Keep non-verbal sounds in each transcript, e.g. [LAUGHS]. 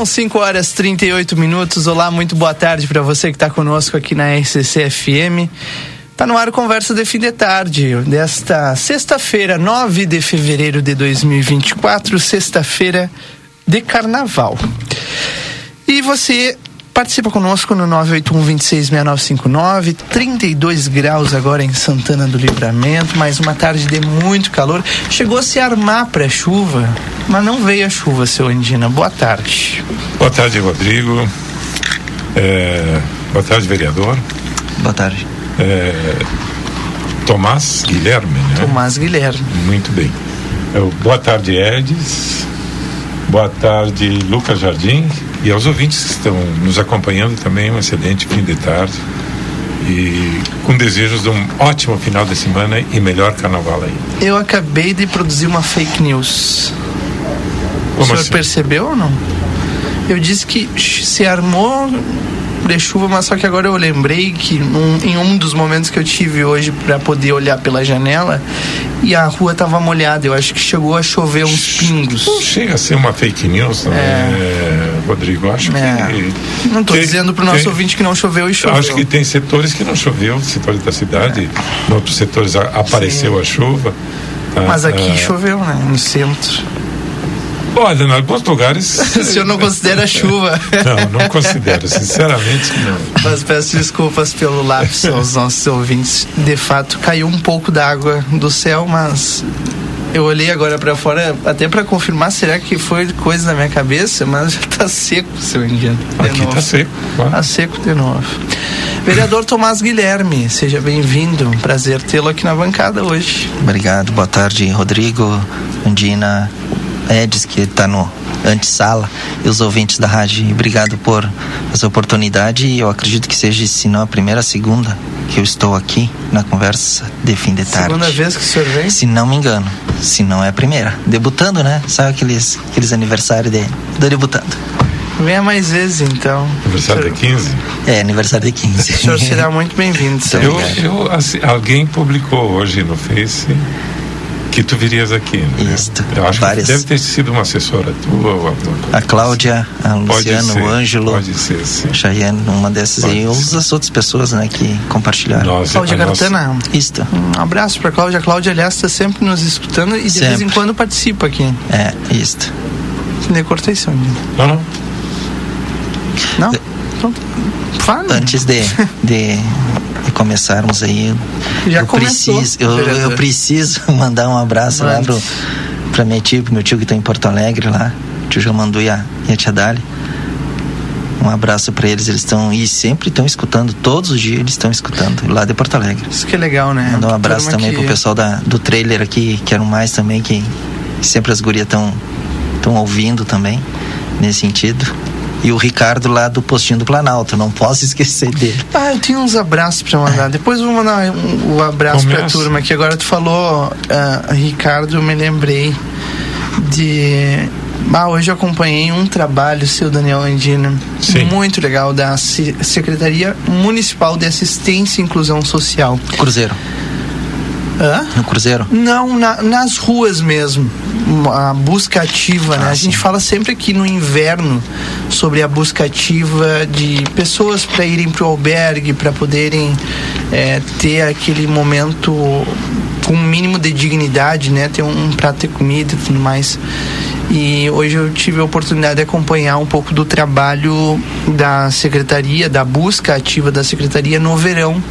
São 5 horas 38 minutos. Olá, muito boa tarde para você que está conosco aqui na RCC FM. Tá no ar o Conversa de Fim de Tarde, desta sexta-feira, 9 de fevereiro de 2024, sexta-feira de carnaval. E você Participa conosco no 981-266959, 32 graus agora em Santana do Livramento, mais uma tarde de muito calor. Chegou a se armar pré-chuva, mas não veio a chuva, seu Andina. Boa tarde. Boa tarde, Rodrigo. É, boa tarde, vereador. Boa tarde. É, Tomás Guilherme, né? Tomás Guilherme. Muito bem. É, boa tarde, Edis. Boa tarde, Lucas Jardim. E aos ouvintes que estão nos acompanhando também, um excelente fim de tarde. E com desejos de um ótimo final de semana e melhor carnaval aí. Eu acabei de produzir uma fake news. Como o senhor assim? percebeu ou não? Eu disse que se armou de chuva, mas só que agora eu lembrei que num, em um dos momentos que eu tive hoje para poder olhar pela janela e a rua tava molhada. Eu acho que chegou a chover uns pingos. Não chega a ser uma fake news, não é, Rodrigo? Eu Acho É. que. Não tem- dizendo pro nosso tem- ouvinte que não choveu e choveu. Acho que tem setores que não choveu, setores da cidade, em outros setores a- apareceu a chuva. Ah, Mas aqui ah, choveu, né? No centro. Olha, em alguns lugares. [LAUGHS] O senhor não considera [LAUGHS] chuva. Não, não considero, sinceramente não. Mas peço desculpas pelo lápis aos nossos ouvintes. De fato, caiu um pouco d'água do céu, mas eu olhei agora pra fora até pra confirmar será que foi coisa da minha cabeça, mas já tá seco, seu engano. Aqui novo. tá seco. claro. Tá seco de novo. Vereador Tomás Guilherme, seja bem-vindo. Prazer tê-lo aqui na bancada hoje. Obrigado. Boa tarde, Rodrigo, Andina, Edis, que está no antessala, e os ouvintes da rádio. Obrigado por essa oportunidade. E eu acredito que seja, se não a primeira, a segunda que eu estou aqui na conversa de fim de tarde. Segunda vez que o senhor vem? Se não me engano. Se não é a primeira. Debutando, né? Sabe aqueles, aqueles aniversários de, do debutando? Venha mais vezes, então. Aniversário O de senhor- 15. É, aniversário de 15. O senhor será muito bem-vindo. [LAUGHS] seu Eu, eu, assim, alguém publicou hoje no Face que tu virias aqui. Né? Isto, Eu acho várias. que deve ter sido uma assessora tua coisa A Cláudia, a Pode Luciano, ser, o Ângelo. Pode ser, sim. Cheyenne, uma dessas Pode aí, ou ser. as outras pessoas, né, que compartilharam. Nós, Cláudia a nossa- Gartana. Isto. Um abraço pra Cláudia. A Cláudia, aliás, está sempre nos escutando e de vez em Sempre. quando participa aqui. É, isto. De cortei, seu menino. Não, não. Não? Então, fala. Antes de, de, de começarmos aí, Já eu começou, preciso, eu, eu preciso [LAUGHS] mandar um abraço lá Mande. pro, pra minha tia, pro meu tio que tá em Porto Alegre lá, tio Jomandu e a, e a tia Dali. Um abraço pra eles, eles estão, e sempre estão escutando, todos os dias eles estão escutando, lá de Porto Alegre. Isso que é legal, né? Mandar um abraço Turma também que- pro pessoal da, do trailer aqui, quero mais também, que sempre as gurias estão tão ouvindo também, nesse sentido. E o Ricardo lá do Postinho do Planalto, não posso [LAUGHS] esquecer dele. Ah, eu tenho uns abraços para mandar. Depois eu vou mandar um, um abraço para a turma, que agora tu falou, uh, Ricardo, eu me lembrei de ah, hoje eu acompanhei um trabalho seu, Daniel Andina, Sim. muito legal, da Secretaria Municipal de Assistência e Inclusão Social. Cruzeiro. Hã? No Cruzeiro? Não, na, nas ruas mesmo. A busca ativa, né? Ah, a gente fala sempre aqui no inverno sobre a busca ativa de pessoas para irem para o albergue, para poderem é, ter aquele momento com um mínimo de dignidade, né? Ter um, um prato de comida e tudo mais. E hoje eu tive a oportunidade de acompanhar um pouco do trabalho da secretaria, da busca ativa da secretaria no verão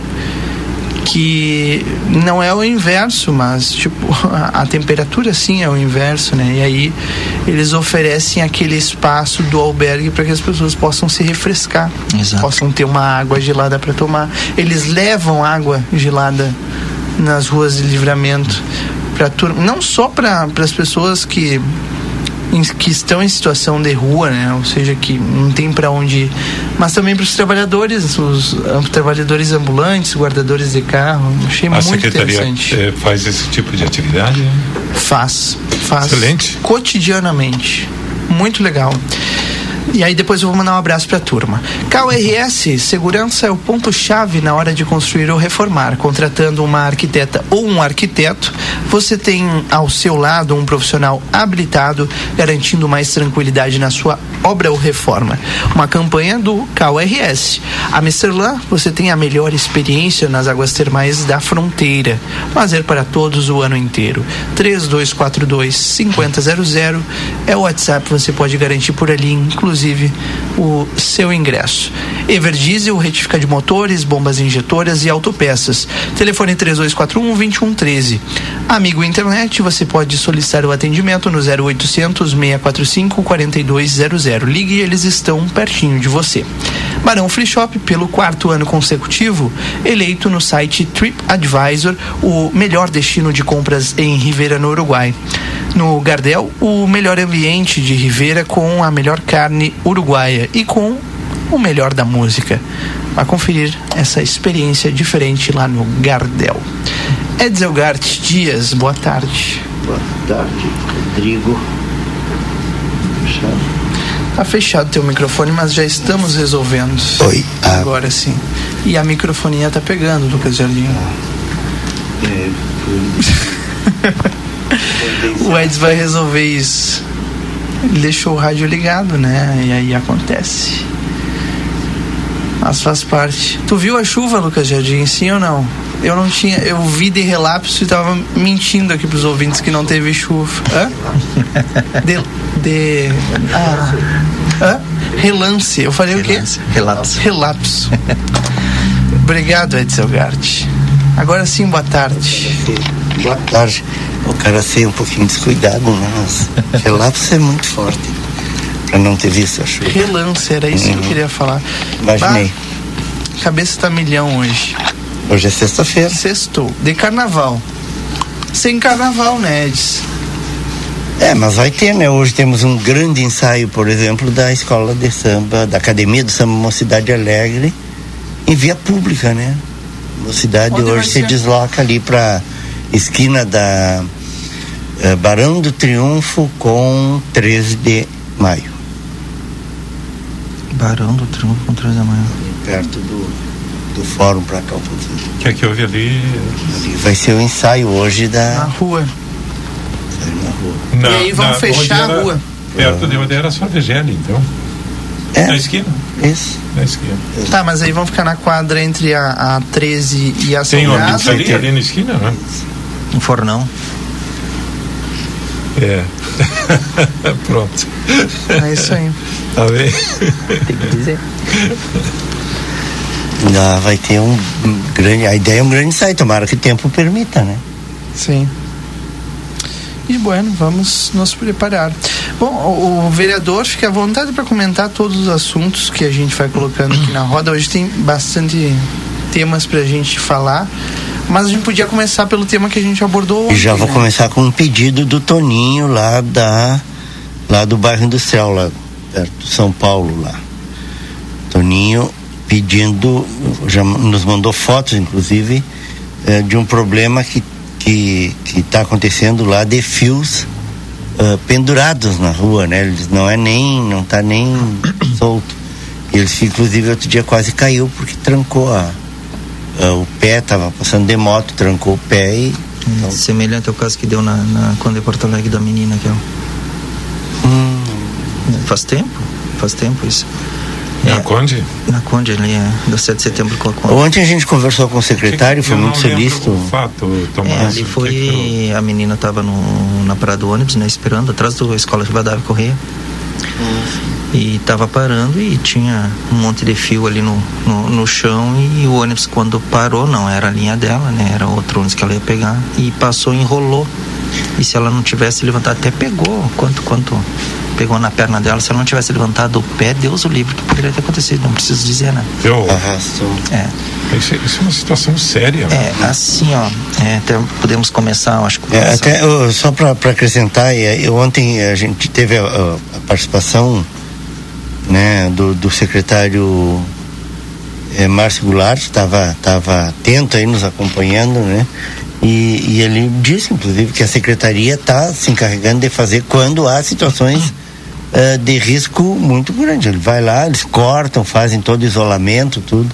que não é o inverso, mas tipo a, [LAUGHS] a, temperatura sim é o inverso, né? E aí eles oferecem aquele espaço do albergue para que as pessoas possam se refrescar, Exato. possam ter uma água gelada para tomar. Eles levam água gelada nas ruas de livramento para não só para as pessoas que que estão em situação de rua, né? Ou seja, que não tem para onde ir. Mas também para os trabalhadores, os trabalhadores ambulantes, guardadores de carro. Achei A muito secretaria interessante. Eh, faz esse tipo de atividade? Né? Faz, faz. Excelente. Cotidianamente. Muito legal. E aí depois eu vou mandar um abraço para a turma. KRS, segurança é o ponto-chave na hora de construir ou reformar. Contratando uma arquiteta ou um arquiteto, você tem ao seu lado um profissional habilitado, garantindo mais tranquilidade na sua obra ou reforma. Uma campanha do KRS. A Misterlan, você tem a melhor experiência nas águas termais da fronteira. Lazer para todos o ano inteiro. 3242 5000 é o WhatsApp, você pode garantir por ali, inclusive inclusive o seu ingresso. Everdiesel, retifica de motores, bombas injetoras e autopeças. Telefone 3241 2113. Amigo internet, você pode solicitar o atendimento no 0800 645 4200. Ligue eles estão pertinho de você. Barão Free Shop, pelo quarto ano consecutivo, eleito no site TripAdvisor o melhor destino de compras em Rivera, no Uruguai. No Gardel, o melhor ambiente de Rivera com a melhor carne uruguaia e com o melhor da música. Vai conferir essa experiência diferente lá no Gardel. Edzelgart Dias, boa tarde. Boa tarde, Rodrigo. Fechado. Tá fechado teu microfone, mas já estamos resolvendo. Oi. Ah. Agora sim. E a microfonia tá pegando, Lucas Jardim. É, [LAUGHS] o Eds vai resolver isso. Ele deixou o rádio ligado, né? E aí acontece. Mas faz parte. Tu viu a chuva, Lucas Jardim, sim ou não? Eu não tinha. Eu vi de relapso e tava mentindo aqui pros ouvintes que não teve chuva. Hã? [LAUGHS] De. de ah, hã? Relance. Eu falei Relance. o quê? Relapso. Relapso. [LAUGHS] Obrigado, Edson Gart. Agora sim, boa tarde. Boa tarde. O cara ser um pouquinho descuidado? Mas relapso é muito forte. Pra não ter visto a chuva. Relance, era isso que eu queria falar. Imaginei. Bah, cabeça tá milhão hoje. Hoje é sexta-feira. Sextou. De carnaval. Sem carnaval, né, Edson? É, mas vai ter, né? Hoje temos um grande ensaio, por exemplo, da escola de samba, da Academia do Samba Mocidade Alegre, em via pública, né? Mocidade Onde hoje se desloca ali pra esquina da eh, Barão do Triunfo com 13 de maio. Barão do Triunfo com 3 da manhã. Perto do, do fórum pra cá um pouquinho. O que é que houve ali? Ali vai ser o ensaio hoje Na da. rua. na rua. Na, E aí vão na- fechar onde a era- rua. Perto de onde era só Vegele, então. Na É, esquina. isso. Na esquina. Tá, mas aí vão ficar na quadra entre a, a 13 e a Tem Salgado. ônibus ali, ali na esquina, né? Um fornão. É. [LAUGHS] Pronto. É isso aí. Tá bem? Tem que dizer. Ainda vai ter um, grande. A ideia é um grande ensaio, tomara que o tempo permita, né? Sim. E bueno, vamos nos preparar. Bom, o, o vereador fica à vontade para comentar todos os assuntos que a gente vai colocando aqui na roda. Hoje tem bastante temas pra gente falar, mas a gente podia começar pelo tema que a gente abordou E ontem, já vou né? começar com um pedido do Toninho lá da lá do bairro industrial lá perto de São Paulo lá. Toninho pedindo, já nos mandou fotos, inclusive, eh, de um problema que que está acontecendo lá de fios uh, pendurados na rua, né? Eles não é nem, não tá nem solto. Eles, inclusive, outro dia quase caiu porque trancou a o pé, tava passando de moto, trancou o pé e. Hum, semelhante ao caso que deu na, na Conde Porto Alegre da menina, que é hum. Faz tempo, faz tempo isso. Na é, Conde? Na Conde, ali, é, do 7 de setembro com a Conde. Ontem a gente conversou com o secretário, foi muito solícito. O fato, Tomás, é, ali foi. Que... A menina estava na parada do ônibus, né, esperando, atrás da escola Rivadavia Correia. Hum. E estava parando e tinha um monte de fio ali no, no, no, chão e o ônibus quando parou, não era a linha dela, né? Era outro ônibus que ela ia pegar e passou, enrolou. E se ela não tivesse levantado, até pegou quanto, quanto pegou na perna dela. Se ela não tivesse levantado o pé, Deus o livre, que poderia ter acontecido, não preciso dizer, né? Eu arrasto. É. Isso, isso, é uma situação séria. Né? É, assim, ó, é, até podemos começar, acho que. É, até, uh, só para acrescentar, eu, ontem a gente teve a, a participação né, do, do secretário é, Márcio Goulart, estava tava atento aí nos acompanhando, né? E, e, ele disse, inclusive, que a secretaria está se encarregando de fazer quando há situações uh, de risco muito grande. Ele vai lá, eles cortam, fazem todo isolamento, tudo,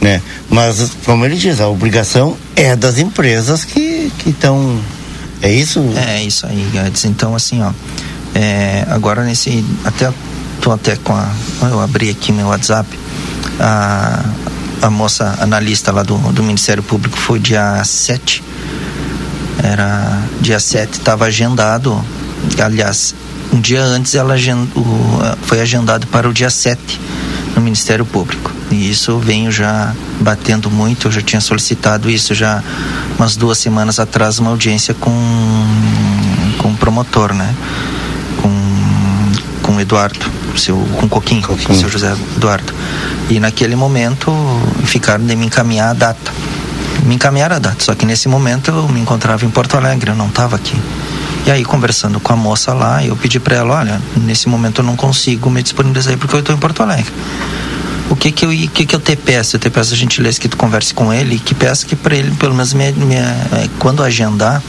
né? Mas, como ele diz, a obrigação é das empresas que estão. É isso? É isso aí, Guedes. Então, assim, ó, é, agora nesse. Até tô até com a. Eu abri aqui meu WhatsApp. A, a moça analista lá do, do Ministério Público foi dia 7 era dia 7, estava agendado. Aliás, um dia antes ela foi agendado para o dia 7 no Ministério Público. E isso venho já batendo muito, eu já tinha solicitado isso já umas duas semanas atrás, uma audiência com, com o promotor, né? Com, com o Eduardo, seu, com o Coquinho, Coquinho. com o seu José Eduardo. E naquele momento ficaram de me encaminhar a data me encaminharam a data. Só que nesse momento eu me encontrava em Porto Alegre, eu não estava aqui. E aí, conversando com a moça lá, eu pedi para ela: olha, nesse momento eu não consigo me disponibilizar porque eu estou em Porto Alegre. O que que eu, que que eu te peço? Eu te peço a gentileza que tu converse com ele que peço que para ele, pelo menos, me, me, é, quando agendar,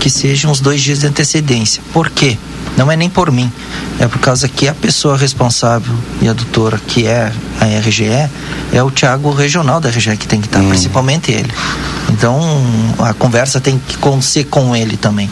que sejam uns dois dias de antecedência. Por quê? Não é nem por mim, é por causa que a pessoa responsável e a doutora, que é a RGE, é o Tiago regional da RGE que tem que estar, hum. principalmente ele. Então a conversa tem que ser com ele também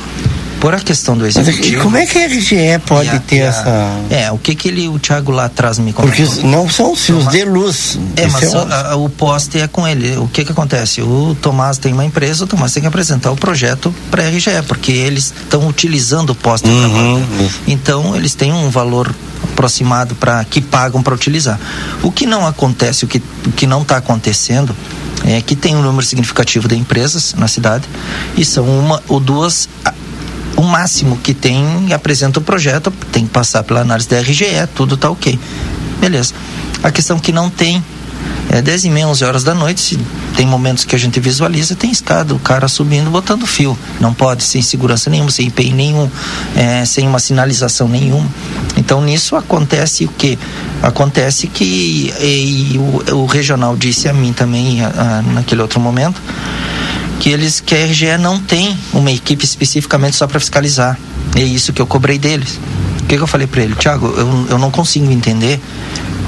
por a questão do executivo. Mas como é que a RGE pode a, ter a, essa. É, o que que ele, o Thiago lá atrás me contou? Porque não são os fios de luz. É, mas é o... o poste é com ele. O que que acontece? O Tomás tem uma empresa, o Tomás tem que apresentar o projeto para a RGE, porque eles estão utilizando o poste uhum. Então, eles têm um valor aproximado para que pagam para utilizar. O que não acontece, o que, o que não está acontecendo é que tem um número significativo de empresas na cidade e são uma ou duas o máximo que tem apresenta o projeto, tem que passar pela análise da RGE, tudo tá ok. Beleza. A questão que não tem é 10 e meia, 11 horas da noite, tem momentos que a gente visualiza, tem escada, o cara subindo, botando fio. Não pode, sem segurança nenhuma, sem IPI nenhum, é, sem uma sinalização nenhuma. Então nisso acontece o que? Acontece que e, e o, o, regional disse a mim também a, a, naquele outro momento que eles que a RGE não tem uma equipe especificamente só para fiscalizar. É isso que eu cobrei deles. O que, que eu falei para ele, Tiago? Eu, eu não consigo entender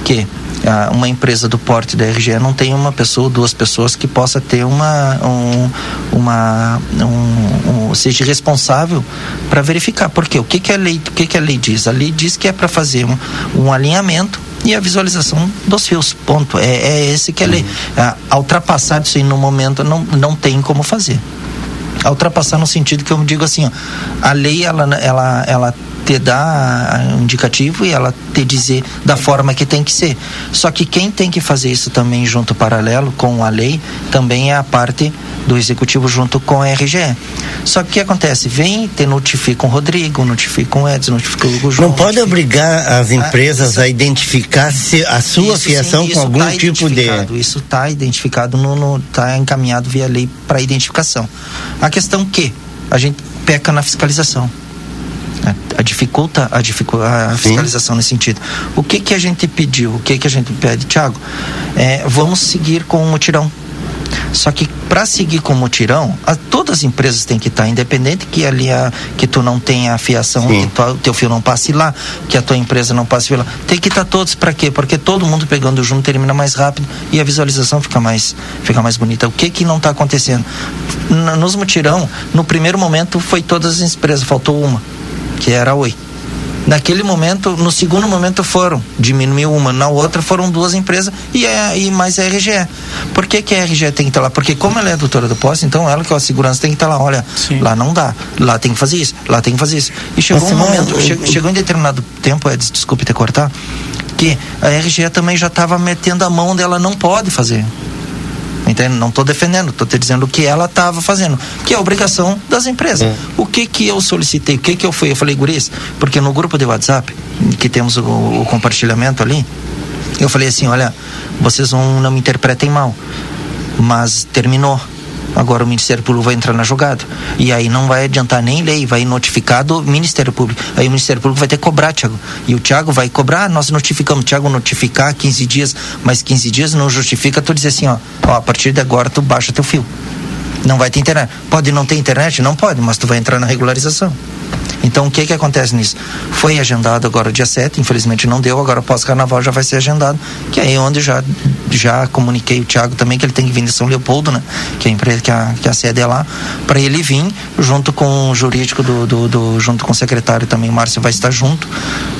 que ah, uma empresa do porte da RGE não tem uma pessoa, duas pessoas que possa ter uma, um, uma, um, um seja responsável para verificar. Porque o que, que a lei, o que, que a lei diz? A lei diz que é para fazer um, um alinhamento e a visualização dos fios. Ponto. É, é esse que a lei. Uhum. A, ultrapassar isso aí no momento não, não tem como fazer. A ultrapassar no sentido que eu digo assim, ó, a lei ela, ela, ela te dá um indicativo e ela te dizer da forma que tem que ser. Só que quem tem que fazer isso também junto paralelo com a lei também é a parte do executivo junto com a RGE. Só que o que acontece? Vem, te notifica o Rodrigo, notifica o Edson, notifica o Hugo João. Não pode obrigar as ah, empresas isso, a identificar se a sua isso, fiação sim, com algum tá tipo de. Isso está identificado, no está encaminhado via lei para identificação. A questão que a gente peca na fiscalização. A dificulta a, dificu a fiscalização nesse sentido. O que que a gente pediu? O que que a gente pede, Tiago? É, vamos seguir com o mutirão só que para seguir com o mutirão, a, todas as empresas têm que estar, tá, independente que ali a, que tu não tenha a fiação, Sim. que o teu fio não passe lá, que a tua empresa não passe lá. Tem que estar tá todos para quê? Porque todo mundo pegando junto termina mais rápido e a visualização fica mais, fica mais bonita. O que que não está acontecendo? nos mutirão, no primeiro momento foi todas as empresas, faltou uma, que era Oi. Naquele momento, no segundo momento foram, diminuiu uma, na outra foram duas empresas e, é, e mais a RGE. Por que, que a RGE tem que estar lá? Porque como ela é a doutora do posto, então ela que é a segurança tem que estar lá, olha, Sim. lá não dá, lá tem que fazer isso, lá tem que fazer isso. E chegou um momento, eu, eu, chegou em determinado tempo, Edson, desculpe te cortar, que a RGE também já estava metendo a mão onde ela não pode fazer. Entende? Não estou defendendo, estou te dizendo o que ela estava fazendo, que é a obrigação das empresas. É. O que que eu solicitei? O que que eu fui? Eu falei, guris, porque no grupo de WhatsApp, que temos o, o compartilhamento ali, eu falei assim, olha, vocês não, não me interpretem mal, mas terminou Agora o Ministério Público vai entrar na jogada. E aí não vai adiantar nem lei, vai notificar do Ministério Público. Aí o Ministério Público vai ter que cobrar, Tiago. E o Tiago vai cobrar, nós notificamos. Tiago notificar 15 dias, mais 15 dias não justifica, tu dizer assim, ó, ó, a partir de agora tu baixa teu fio. Não vai ter internet. Pode não ter internet? Não pode, mas tu vai entrar na regularização. Então, o que que acontece nisso? Foi agendado agora dia 7, infelizmente não deu, agora pós-carnaval já vai ser agendado, que é onde já, já comuniquei o Thiago também que ele tem que vir de São Leopoldo, né? Que é a empresa, que a, que a sede é lá, para ele vir junto com o jurídico do, do, do, junto com o secretário também, o Márcio vai estar junto,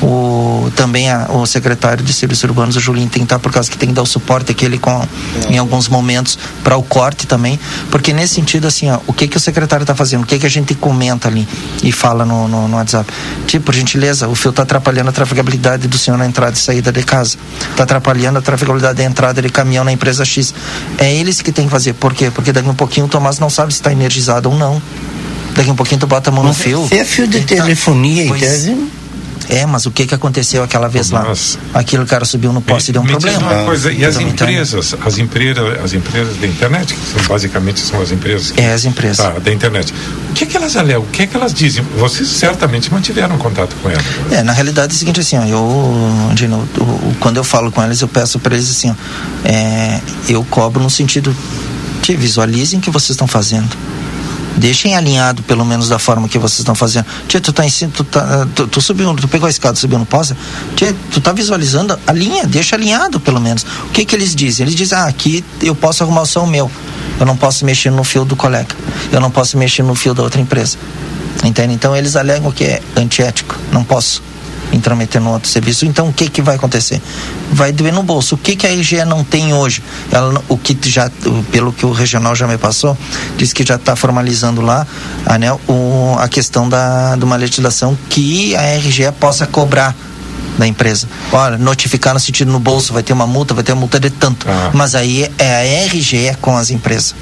o, também a, o secretário de serviços urbanos, o Julinho, tem que estar por causa que tem que dar o suporte aquele com, em alguns momentos para o corte também, porque nesse sentido, assim, ó, o que que o secretário está fazendo, o que que a gente comenta ali e fala no, no, no WhatsApp. Tipo, por gentileza, o fio está atrapalhando a trafegabilidade do senhor na entrada e saída de casa. Está atrapalhando a trafegabilidade da entrada de caminhão na empresa X. É eles que tem que fazer. Por quê? Porque daqui um pouquinho o Tomás não sabe se está energizado ou não. Daqui um pouquinho tu bota a mão no fio. É fio de então, telefonia, pois, então. É, mas o que que aconteceu aquela vez lá? Aquilo cara subiu no poste e deu um problema. Uma coisa, e as empresas, as empresas, as empresas da internet, que são, basicamente são as empresas. Que, é as empresas. Tá, da internet. O que que elas alegam? O que que elas dizem? Vocês certamente mantiveram contato com elas. É, na realidade é o seguinte assim, ó, eu, de novo, quando eu falo com elas, eu peço para eles assim, ó, é, eu cobro no sentido que visualizem o que vocês estão fazendo Deixem alinhado, pelo menos da forma que vocês estão fazendo. Tia, tu tá em cima, tu, tá, tu, tu, subiu, tu pegou a escada, subiu no poste. Tia, tu tá visualizando a linha, deixa alinhado, pelo menos. O que que eles dizem? Eles dizem, ah, aqui eu posso arrumar o som meu. Eu não posso mexer no fio do colega. Eu não posso mexer no fio da outra empresa. Entende? Então eles alegam que é antiético. Não posso intrometer no outro serviço. Então o que que vai acontecer? Vai doer no bolso. O que que a RGE não tem hoje? Ela, o que já, pelo que o regional já me passou, diz que já está formalizando lá a, né, o, a questão da, de uma legislação que a RGE possa cobrar da empresa. Olha, notificar no sentido no bolso, vai ter uma multa, vai ter uma multa de tanto. Ah. Mas aí é a RGE com as empresas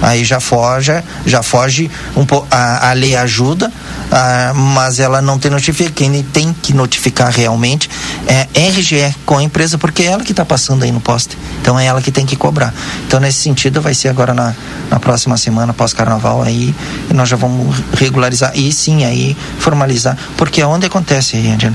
aí já foge, já foge um. A, a lei ajuda, a, mas ela não tem notificação. Quem tem que notificar realmente é RGE com a empresa, porque é ela que está passando aí no poste. Então é ela que tem que cobrar. Então, nesse sentido, vai ser agora na, na próxima semana, pós-carnaval, aí nós já vamos regularizar e sim, aí formalizar. Porque é onde acontece Angela.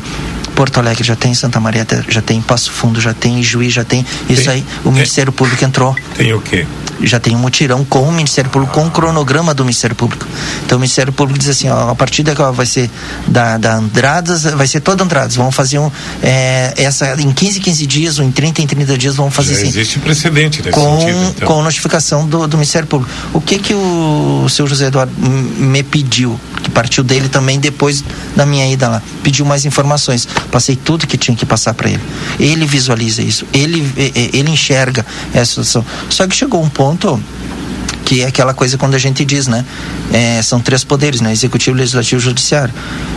Porto Alegre já tem, Santa Maria já tem, Passo Fundo já tem, Juiz já tem. Isso tem, aí, o tem, Ministério Público entrou. Tem o quê? Já tem um mutirão com o Ministério Público, com o cronograma do Ministério Público. Então o Ministério Público diz assim, ó, a partir da vai ser da, da Andradas, vai ser toda Andradas. Vamos fazer um, é, essa, em 15, 15 dias, ou em 30, em 30 dias, vamos fazer já assim. Existe precedente nesse com, sentido. Então. Com notificação do, do Ministério Público. O que que o, o seu José Eduardo me pediu? Que partiu dele também depois da minha ida lá. Pediu mais informações. Passei tudo que tinha que passar para ele. Ele visualiza isso, ele, ele enxerga essa situação. Só que chegou um ponto que é aquela coisa quando a gente diz, né? É, são três poderes, né? Executivo, legislativo e judiciário.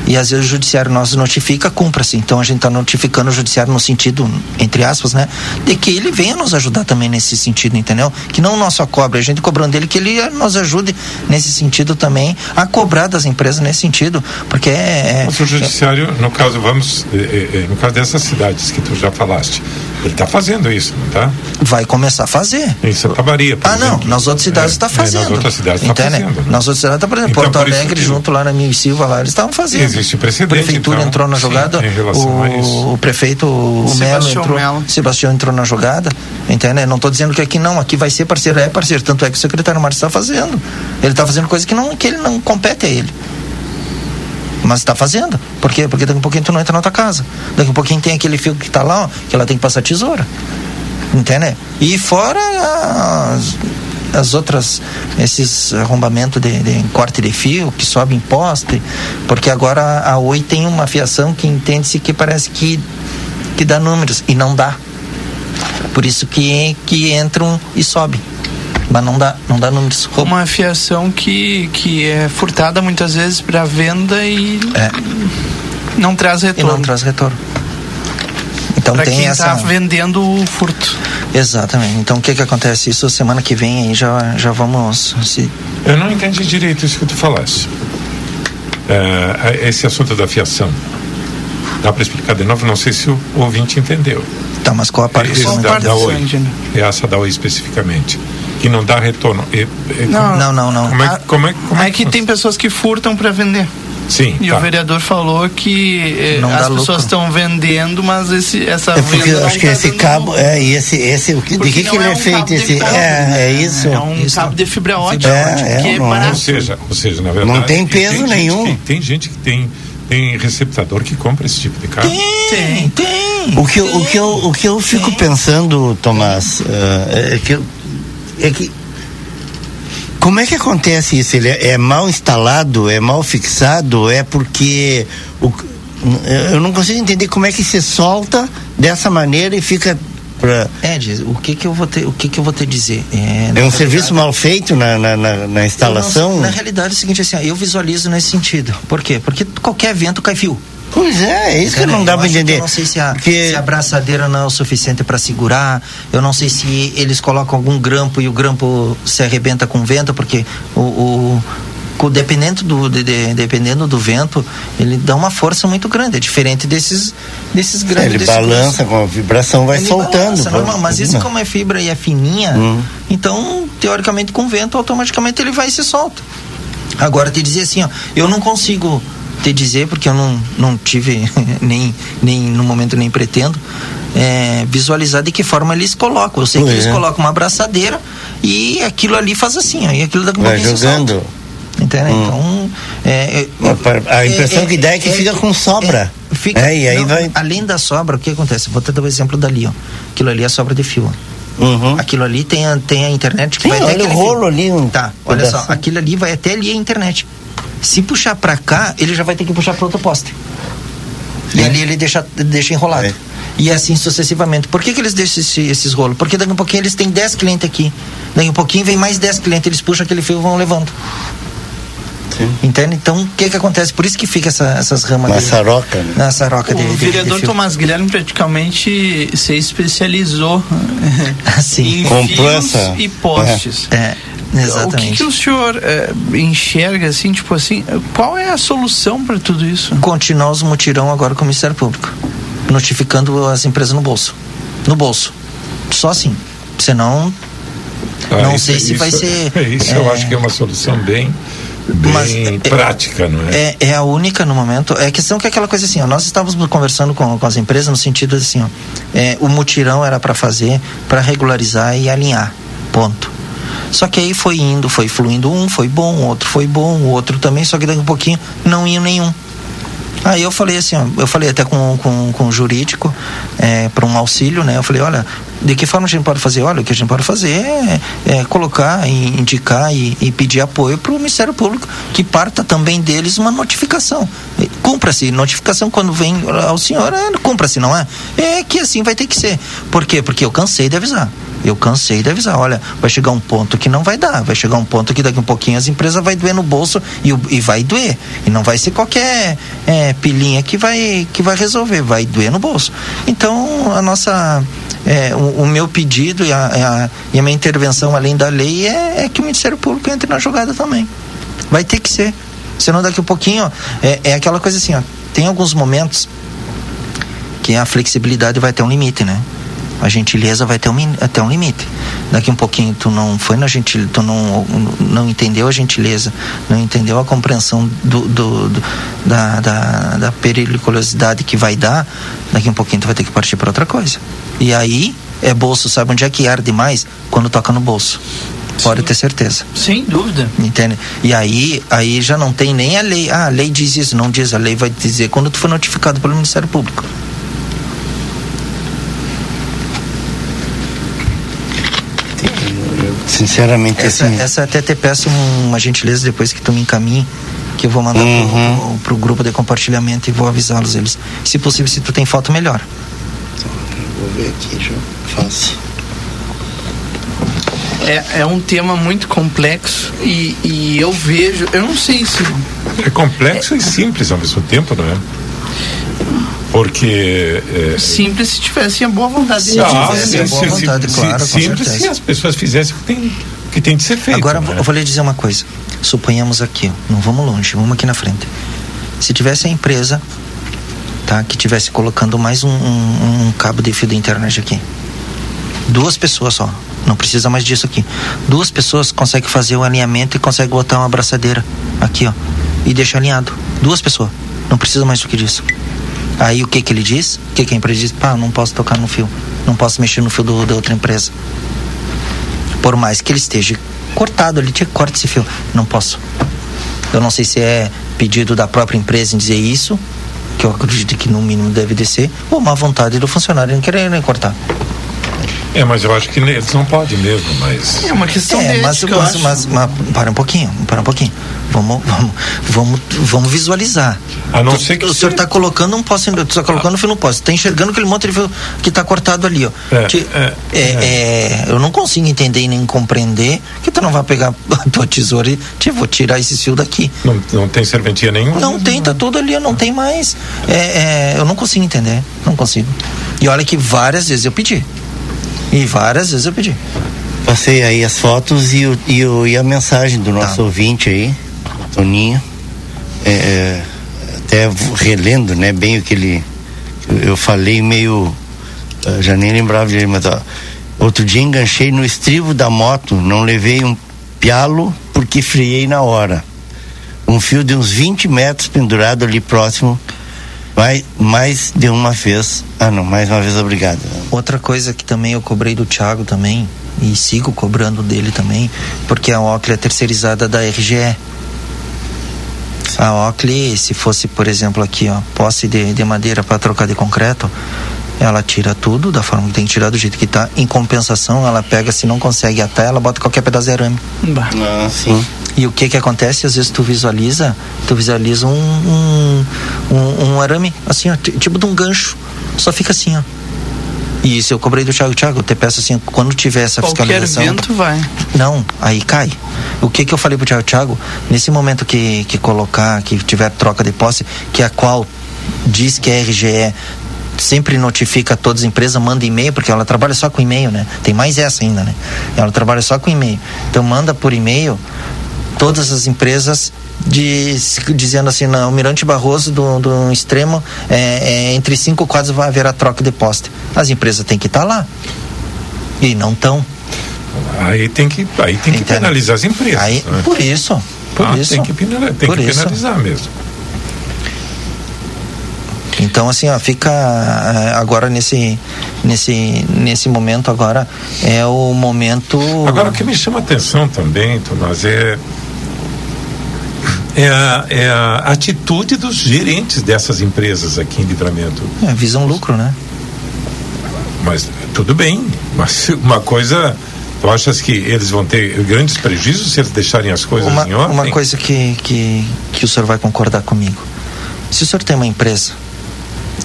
E às vezes o judiciário nos notifica, cumpra-se. Então a gente está notificando o judiciário no sentido, entre aspas, né? De que ele venha nos ajudar também nesse sentido, entendeu? Que não nós só cobre, a gente cobrando dele, que ele nos ajude nesse sentido também a cobrar das empresas nesse sentido. Porque é. é Mas o judiciário, é, no caso, vamos, é, no caso dessas cidades que tu já falaste, Ele está fazendo isso, não tá? Vai começar a fazer. Em Santa Maria, por Ah, não, exemplo. nas outras cidades está É, é, fazendo. nas outras cidades está fazendo. né? Nas outras cidades está fazendo. Então, Porto por isso Alegre, que- junto lá na Mil e Silva, lá eles estavam fazendo. Existe precedente, A prefeitura então, entrou na sim, jogada, em relação a isso. o, o prefeito, o Melo Sebastião entrou, Melo. Sebastião entrou na jogada, entende? Não estou dizendo que aqui não, aqui vai ser parceiro, é parceiro, tanto é que o secretário Márcio está fazendo. Ele está fazendo coisa que, não, que ele não compete a ele. Mas está fazendo. Por quê? Porque daqui a pouquinho tu não entra na tua casa. Daqui a pouquinho tem aquele fio que está lá, ó, que ela tem que passar tesoura. Entende? E fora as, as outras, esses arrombamentos de, de corte de fio que sobe em poste, porque agora a Oi tem uma fiação que entende-se que parece que, que dá números, e não dá. Por isso que, que entram e sobem. Mas não dá, não dá números. Rouba. Uma fiação que, que é furtada muitas vezes para venda e É, não traz e retorno. não traz retorno. Então Para tem quem essa. está vendendo o furto. Exatamente. Então o que que acontece? Isso semana que vem aí já, já vamos se Eu não entendi direito isso que tu falaste. É, esse assunto da fiação. Dá para explicar de novo? Não sei se o ouvinte entendeu. Tá, mas qual a parte não da, da do Oi. É essa da Oi especificamente. Que não dá retorno. E- e- Não, Não, não, não. Como é, Ah, como é, como é que tem pessoas que furtam para vender. Sim, E tá. o vereador falou que eh, Não as pessoas estão vendendo, mas esse, essa É porque venda eu não acho que tá esse dando cabo, é, e esse, esse, o que- de Porque que, que não ele é é um feito? Esse, cobre, é, é isso. É um Isso. cabo de fibra ótica, É, é, é não é. barato. Ou seja, ou seja, na verdade. Não tem peso gente nenhum. que- tem gente que tem, tem receptador que compra esse tipo de carro. Tem, tem. O que, eu- o, que eu, o que eu fico pensando, Tomás, eh, é que, eu- é que como é que acontece isso? Ele é, é mal instalado, é mal fixado, é porque o- eu não consigo entender como é que se solta dessa maneira e fica pra, Ed, o que que eu vou ter, o que que eu vou te dizer? É, é um serviço mal feito na, na, na- na instalação. Não- na realidade é o seguinte assim, eu visualizo nesse sentido. Por quê? Porque qualquer vento cai fio. Pois é, é isso que não dá que entender. Eu não sei se a, Porque- se a braçadeira não é o suficiente para segurar. Eu não sei se eles colocam algum grampo e o grampo se arrebenta com o vento, porque o, o- dependendo do de- de- dependendo do vento, ele dá uma força muito grande. É diferente desses desses grandes. Ele desses balança com a vibração, vai ele soltando. balança, normal, mas isso como é fibra e é fininha, Hum. então teoricamente com vento automaticamente ele vai e se solta. Agora te dizer assim, ó, eu não consigo te dizer porque eu não, não tive [LAUGHS] nem nem no momento nem pretendo é, visualizar de que forma eles colocam. Eu sei que Pois eles é. colocam uma abraçadeira e aquilo ali faz assim, ó, e aquilo daqui Vai jogando. Entende? Hum. Então, é, é, A impressão que dá é que fica com sobra. é, fica- É, e aí não, vai- Além da sobra, o que acontece? Vou te dar o exemplo dali, ó. Aquilo ali é sobra de fio. Uhum. Aquilo ali tem a, tem a internet que Sim, vai até olha o rolo fio. ali, um Tá, olha só, aquilo ali vai até ali a internet. Se puxar pra cá, ele já vai ter que puxar pro outro poste. E ali ele deixa, deixa enrolado. É. E assim sucessivamente. Por que, que eles deixam esse- esses rolos? Porque daqui a pouquinho eles têm 10 clientes aqui. Daqui a pouquinho vem mais 10 clientes, eles puxam aquele fio e vão levando. Sim. Entende? Então, o que que acontece? Por isso que fica essa- essas ramas Na de- saroca, né? Na saroca de, O de- de vereador fio. Tomás Guilherme praticamente se especializou [LAUGHS] Sim. em essa- e postes. É, O que, exatamente. que o senhor eh, enxerga assim, tipo assim, qual é a solução para tudo isso? Continuar os mutirão agora com o Ministério Público, notificando as empresas no bolso. No bolso. Só assim. Senão, Ah, Não isso- sei se vai isso- ser, [LAUGHS] Isso eu é, acho que é uma solução bem, bem Mas, é, prática, não é? é, é a única no momento. É a questão que é aquela coisa assim, ó, nós estávamos conversando com, com as empresas no sentido assim, ó, é, o mutirão era para fazer, para regularizar e alinhar. Ponto. Só que aí foi indo, foi fluindo um, foi bom, outro foi bom, o outro também, só que daqui a um pouquinho não ia nenhum. Aí eu falei assim, eu falei até com, com, com o jurídico é, para um auxílio, né? Eu falei, olha, de que forma a gente pode fazer? Olha, o que a gente pode fazer é, é colocar, e indicar e, e pedir apoio para o Ministério Público, que parta também deles uma notificação. Cumpra-se, notificação quando vem ao senhor, é, cumpra-se, não é? É que assim vai ter que ser. Por quê? Porque eu cansei de avisar. Eu cansei de avisar, olha, vai chegar um ponto que não vai dar, vai chegar um ponto que daqui um pouquinho as empresas vai doer no bolso e, e vai doer. E não vai ser qualquer é, pilinha que vai, que vai resolver, vai doer no bolso. Então, a nossa. É, o, o meu pedido e a, a- e a minha intervenção além da lei é, é que o Ministério Público entre na jogada também. Vai ter que ser. Senão daqui a pouquinho, ó, é, é aquela coisa assim, ó, tem alguns momentos que a flexibilidade vai ter um limite, né? A gentileza vai ter um, até um limite. Daqui um pouquinho tu não foi na gentileza, tu não, não entendeu a gentileza, não entendeu a compreensão do, do, do da, da, da periculosidade que vai dar, daqui um pouquinho tu vai ter que partir para outra coisa. E aí é bolso, sabe onde é que arde mais? Quando toca no bolso. Pode Sim. ter certeza. Sem dúvida. Entende? E aí, aí já não tem nem a lei. Ah, a lei diz isso, não diz. A lei vai dizer quando tu for notificado pelo Ministério Público. Sinceramente, essa, assim. Essa até te peço uma gentileza depois que tu me encaminhe, que eu vou mandar uhum. pro, pro, grupo de compartilhamento e vou avisá-los eles. Se possível, se tu tem foto, melhor. Vou ver aqui, já faço. É, é um tema muito complexo e, e eu vejo, eu não sei se. É complexo é, e simples ao mesmo tempo, não é? Porque. É, simples se tivessem a boa vontade. Se ah, tivessem a boa vontade, se, claro. Simples se as pessoas fizessem o que tem, que tem de ser feito. Agora, né? eu vou lhe dizer uma coisa. Suponhamos aqui, não vamos longe, vamos aqui na frente. Se tivesse a empresa tá, que tivesse colocando mais um, um, um cabo de fio da internet aqui, duas pessoas só, não precisa mais disso aqui. Duas pessoas conseguem fazer o alinhamento e conseguem botar uma abraçadeira aqui, ó, e deixar alinhado. Duas pessoas. Não precisa mais do que disso. Aí o que que ele diz? O que que a empresa diz? Pá, não posso tocar no fio. Não posso mexer no fio do, da outra empresa. Por mais que ele esteja cortado ali, tinha corte esse fio. Não posso. Eu não sei se é pedido da própria empresa em dizer isso, que eu acredito que no mínimo deve descer, ou má vontade do funcionário em querer cortar. É, mas eu acho que eles não podem mesmo, mas. É uma questão é, de mas, ética, mas, mas, mas, para um pouquinho, para um pouquinho. Vamos, vamos, vamos, vamos visualizar. A não ser que o senhor está colocando um poste, está colocando ah. fio no poste, está enxergando aquele monte de fio que está cortado ali, ó. É, que, é, é, é, eu não consigo entender e nem compreender que tu não vai pegar [LAUGHS] a tua tesoura e te vou tirar esse fio daqui. Não, não tem serventia nenhuma? Não tem, tá tudo ali, não tem mais. É, é, eu não consigo entender, não consigo. E olha que várias vezes eu pedi. E várias vezes eu pedi. Passei aí as fotos e, o, e, o, e a mensagem do nosso tá. ouvinte aí, Toninho. É, é, até relendo, né, bem o que ele. Eu falei meio. Já nem lembrava dele, mas ó, outro dia enganchei no estribo da moto, não levei um pialo porque friei na hora. Um fio de uns 20 metros pendurado ali próximo Vai mais de uma vez. Ah, não, mais uma vez obrigado. Outra coisa que também eu cobrei do Thiago também, e sigo cobrando dele também, porque a Oakley é terceirizada da RGE. A Oakley, se fosse, por exemplo, aqui, ó, posse de, de madeira para trocar de concreto, ela tira tudo da forma que tem que tirar, do jeito que está. Em compensação, ela pega, se não consegue até, ela bota qualquer pedaço de arame. Ah, sim. E o que que acontece? Às vezes tu visualiza, tu visualiza um, um, um, um arame, assim, ó, tipo de um gancho. Só fica assim, ó. E isso eu cobrei do Thiago. Thiago, eu te peço assim, quando tiver essa Qualquer fiscalização. vento vai. Não, aí cai. O que que eu falei pro Thiago? Thiago, nesse momento que, que colocar, que tiver troca de posse, que a qual diz que a RGE sempre notifica todas as empresas, manda e-mail, porque ela trabalha só com e-mail, né? Tem mais essa ainda, né? Ela trabalha só com e-mail. Então manda por e-mail todas as empresas de, dizendo assim, não, Mirante Barroso do, do extremo, é, é, entre cinco quadros vai haver a troca de poste. As empresas têm que estar tá lá. E não estão. Aí tem que, aí tem que penalizar as empresas. Aí, né? Por isso. Por ah, isso. Tem que, penalizar, tem que penalizar mesmo. Então assim, ó, fica eh, agora nesse nesse nesse momento agora é o momento Agora o que me chama a atenção também, Tomás, é é a, é a atitude dos gerentes dessas empresas aqui em Livramento. É, visam lucro, né? Mas tudo bem, mas [LAUGHS] uma coisa Tu achas que eles vão ter grandes prejuízos se eles deixarem as coisas uma, em ordem? Uma coisa que, que, que o senhor vai concordar comigo. Se o senhor tem uma empresa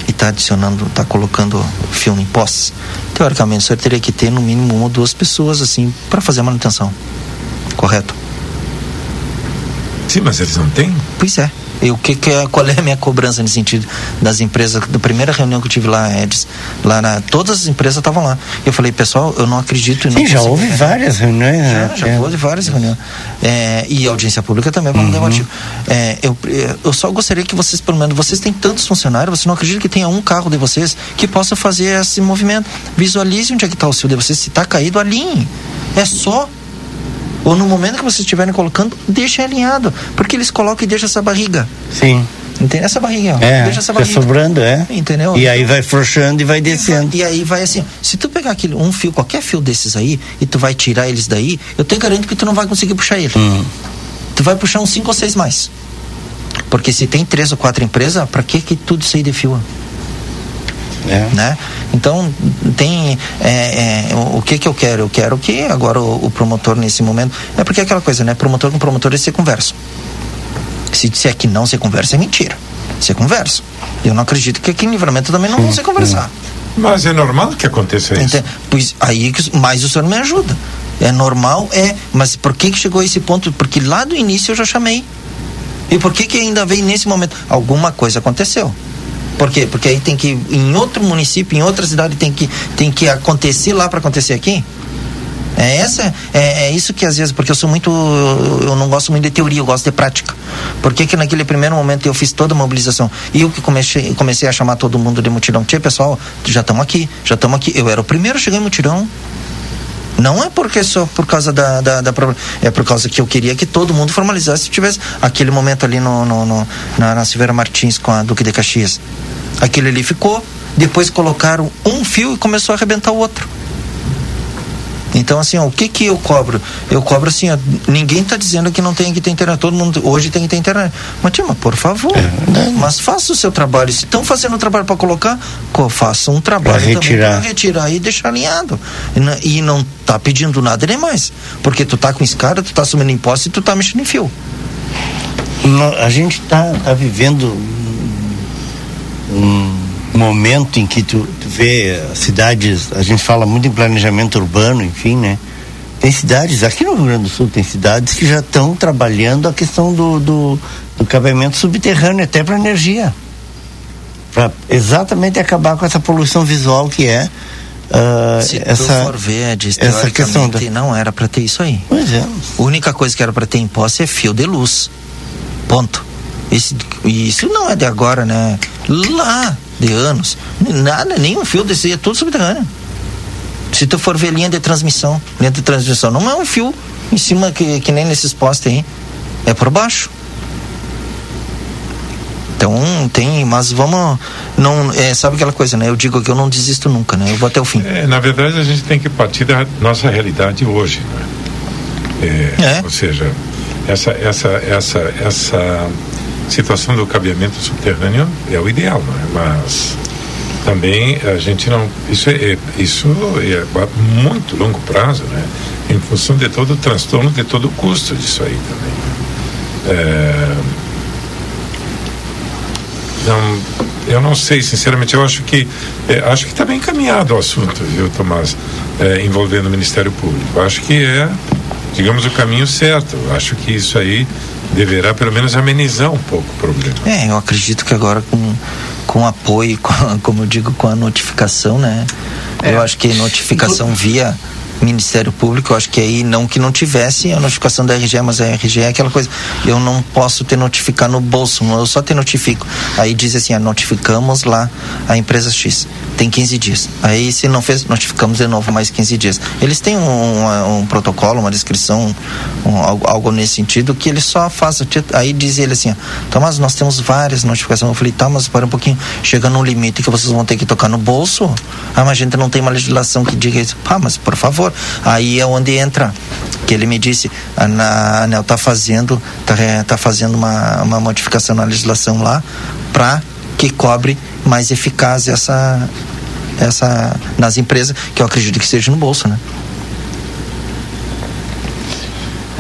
e está adicionando, está colocando filme em posse, teoricamente o senhor teria que ter no mínimo uma ou duas pessoas assim para fazer a manutenção. Correto? Sim, mas eles não têm? Pois é. E o que, que é, qual é a minha cobrança nesse sentido das empresas? Da primeira reunião que eu tive lá, Edis, lá na, todas as empresas estavam lá. Eu falei, pessoal, eu não acredito. Sim, já houve né? várias reuniões. Já, né? já é. houve várias reuniões. É, e audiência pública também vamos uhum. artigo. É, eu, eu só gostaria que vocês, pelo menos, vocês têm tantos funcionários, você não acredita que tenha um carro de vocês que possa fazer esse movimento. Visualize onde é que está o seu de vocês. Se está caído, alinhe. É só ou no momento que vocês estiverem colocando, deixem alinhado. Porque eles colocam e deixam essa barriga. Sim. Entende? Essa barriga, ó. É, deixa essa barriga. sobrando, é. Entendeu? E aí vai frouxando e vai descendo. E, vai, e aí vai assim, se tu pegar aquele, um fio, qualquer fio desses aí, e tu vai tirar eles daí, eu tenho garanto que tu não vai conseguir puxar ele. Hum. Tu vai puxar uns cinco ou seis mais. Porque se tem três ou quatro empresas, para que que tudo isso aí de fio? É. Né? Então tem é, é, o, o, que que eu quero? Eu quero que agora o, o, promotor nesse momento é porque é aquela coisa, né? Promotor com promotor eles se conversam. Se disser que não se conversa é mentira. Se conversa. Eu não acredito que aqui em livramento também não vão se conversar. Mas é normal que aconteça isso. Então, pois aí mais o senhor me ajuda. É normal, é. Mas por que, que chegou a esse ponto? Porque lá do início eu já chamei. E por que, que ainda veio nesse momento? Alguma coisa aconteceu. Por quê? Porque aí tem que em outro município, em outra cidade tem que tem que acontecer lá para acontecer aqui. É essa é, é, isso que às vezes porque eu sou muito eu não gosto muito de teoria, eu gosto de prática. Por que, que naquele primeiro momento eu fiz toda a mobilização e eu que comecei comecei a chamar todo mundo de mutirão. Tia, pessoal, já estamos aqui, já estamos aqui. Eu era o primeiro chegar em mutirão. Não é porque só por causa da, da, da, É por causa que eu queria que todo mundo formalizasse. Se tivesse aquele momento ali no, no, no na, na Silveira Martins com a Duque de Caxias. Aquele ali ficou. Depois colocaram um fio e começou a arrebentar o outro. Então, assim, ó, o que que eu cobro? Eu cobro assim, ó, ninguém está dizendo que não tem que ter internet, todo mundo hoje tem que ter internet. Mas, tima, por favor, é, mas faça o seu trabalho. Se estão fazendo o trabalho para colocar, faça um trabalho pra retirar. para retirar e deixar alinhado. E, e não tá pedindo nada nem mais. Porque tu tá com escada, tu tá assumindo imposto e tu tá mexendo em fio. A gente tá, tá vivendo um momento em que tu, tu vê cidades, a gente fala muito em planejamento urbano, enfim, né? Tem cidades, aqui no Rio Grande do Sul, tem cidades que já estão trabalhando a questão do, do, do cabeamento subterrâneo, até para energia. Para exatamente acabar com essa poluição visual que é Uh, Se essa, for ver, diz, essa questão da... não era para ter isso aí. Pois é. A única coisa que era para ter em posse é fio de luz. Ponto. Esse, isso não é de agora, né? Lá, de anos. Nada, nenhum fio desse, é tudo subterrâneo. Se tu for ver linha de transmissão, linha de transmissão não é um fio em cima que, que nem nesses postes aí. É por baixo. Então tem, mas vamos. Não, é, sabe aquela coisa, né? Eu digo que eu não desisto nunca, né? Eu vou até o fim. É, na verdade, a gente tem que partir da nossa realidade hoje. Né? É, é. Ou seja, essa, essa, essa, essa situação do cabeamento subterrâneo é o ideal, não é? Mas também a gente não isso é isso é muito longo prazo, né? Em função de todo o transtorno, de todo o custo disso aí também. É, não, eu não sei, sinceramente, eu acho que é, acho que está bem encaminhado o assunto, viu, Tomás, é, envolvendo o Ministério Público. Acho que é, digamos, o caminho certo. Acho que isso aí deverá pelo menos amenizar um pouco o problema. É, eu acredito que agora com, com apoio, [LAUGHS] com, como eu digo, com a notificação, né? É. Eu acho que notificação via Ministério Público, eu acho que aí não que não tivesse a notificação da RGE, mas a RGE é aquela coisa, eu não posso te notificar no bolso, eu só te notifico. Aí diz assim, ah, notificamos lá a empresa X, tem 15 dias. Aí se não fez, notificamos de novo mais 15 dias. Eles têm um, um, protocolo, uma descrição, um, algo, nesse sentido, que eles só fazem. Aí diz ele assim, Tomás, nós temos várias notificações. Eu falei, tá, mas para um pouquinho, chega num limite que vocês vão ter que tocar no bolso. Ah, mas a gente não tem uma legislação que diga isso. Ah, mas por favor, Aí é onde entra que ele me disse, a ANEL está fazendo, tá, tá fazendo uma, uma modificação na legislação lá para que cobre mais eficaz essa, essa nas empresas, que eu acredito que seja no bolso, né?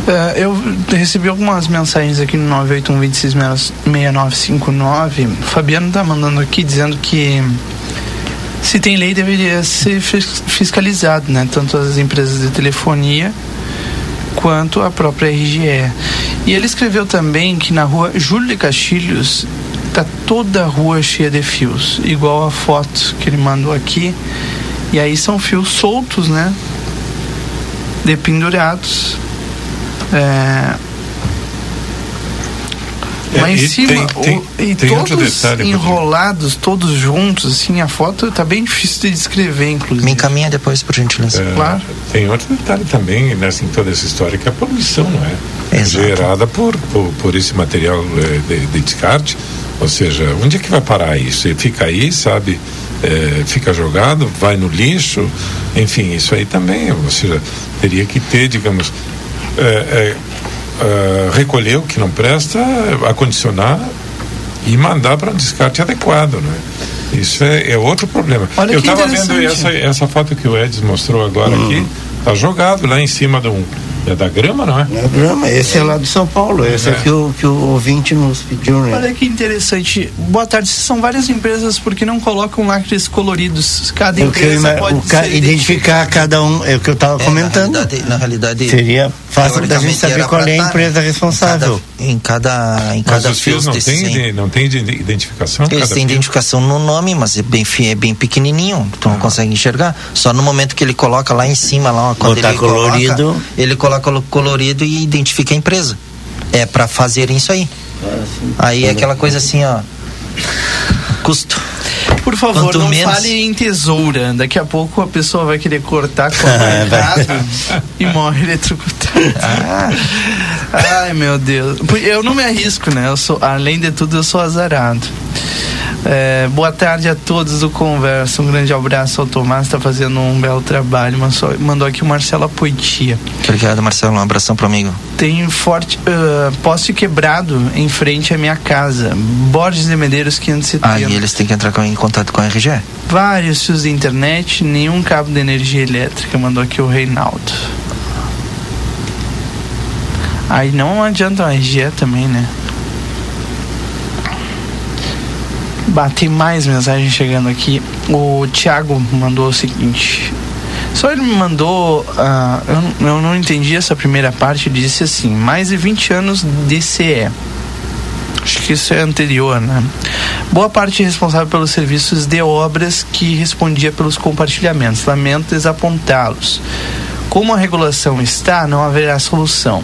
É, eu recebi algumas mensagens aqui no 981266959. Fabiano tá mandando aqui dizendo que se tem lei, deveria ser fiscalizado, né? Tanto as empresas de telefonia quanto a própria RGE. E ele escreveu também que na rua Júlio de Castilhos tá toda a rua cheia de fios, igual a foto que ele mandou aqui. E aí são fios soltos, né? Dependurados. É, Lá em cima, tem- tem- o- e tem todos enrolados, todos juntos, assim, a foto tá bem difícil de descrever, inclusive. Me encaminha depois, por gentileza. É, Claro. Tem outro detalhe também nessa, em toda essa história, que é a poluição, não é? Exato. Gerada por, por, por esse material eh, de, de descarte. Ou seja, onde é que vai parar isso? Ele fica aí, sabe? eh, fica jogado, vai no lixo, enfim, isso aí também, ou seja, teria que ter, digamos, eh, eh, eh, recolher o que não presta, acondicionar e mandar para um descarte adequado, né? Isso é, é outro problema. Olha Eu estava vendo essa, essa foto que o Edson mostrou agora aqui, tá jogado lá em cima de um, é da grama, não é? Na grama, esse é lá de São Paulo, esse é, É. que, o, que o ouvinte nos pediu, né? Olha que interessante. Boa tarde. São várias empresas porque não colocam lacres coloridos. Cada É eu empresa ima- pode o identificar cada um, é o que eu estava É, comentando. Na realidade, na realidade Seria fácil da gente saber qual é a tá, empresa né? responsável. Em cada, em cada, em Mas cada os fios fios não tem, não tem ide- identificação? Eles têm fio? identificação no nome, mas é bem, é bem pequenininho, tu Ah. não consegue enxergar. Só no momento que ele coloca lá em cima, lá, quando Botar ele colorido. coloca, ele coloca o colorido e identifica a empresa. É para fazer isso aí. Aí é aquela coisa assim, ó. Custo. Por favor, Quanto não menos- fale em tesoura. Daqui a pouco a pessoa vai querer cortar com [LAUGHS] É, o errado e morre eletrocutado. [LAUGHS] Ai, meu Deus. Eu não me arrisco, né? Eu sou, além de tudo, eu sou azarado. É, boa tarde a todos do Conversa. Um grande abraço ao Tomás, está fazendo um belo trabalho. Mandou, mandou aqui o Marcelo Poitia. Obrigado, Marcelo. Um abração pro amigo. Tem forte ah, poste quebrado em frente à minha casa. Borges de Medeiros 570. Aí eles têm que entrar com- em contato com a RGE. Vários fios de internet, nenhum cabo de energia elétrica, mandou aqui o Reinaldo. Aí não adianta a RGE também, né? Bah, tem mais mensagem chegando aqui. O Thiago mandou o seguinte. Só ele me mandou. ah, eu, não- eu não entendi essa primeira parte. Disse assim: mais de 20 anos de CE. Acho que isso é anterior, né? Boa parte responsável pelos serviços de obras que respondia pelos compartilhamentos. Lamento desapontá-los. Como a regulação está, não haverá solução.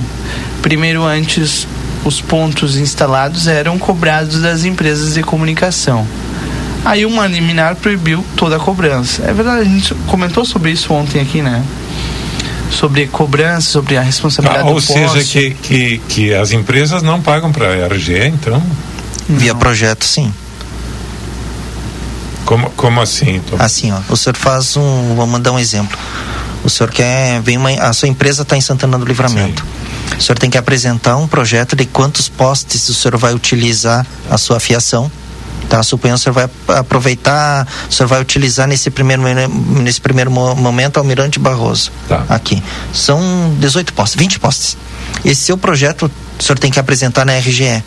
Primeiro, antes, os pontos instalados eram cobrados das empresas de comunicação. Aí uma liminar proibiu toda a cobrança. É verdade, a gente comentou sobre isso ontem aqui, né? Sobre cobrança, sobre a responsabilidade Ah, ou do seja, poste. que, que, que as empresas não pagam para a RGE, então? Via projeto, sim. Como, como assim? Tom? Assim, ó, o senhor faz um, vou mandar um exemplo. O senhor quer, vem uma, a sua empresa está em Santana do Livramento. O senhor tem que apresentar um projeto de quantos postes o senhor vai utilizar a sua fiação. Tá, suponha o senhor vai aproveitar, o senhor vai utilizar nesse primeiro, nesse primeiro mo- momento Almirante Barroso. Tá. Aqui. São 18 postes, 20 postes. Esse seu projeto o senhor tem que apresentar na RGE.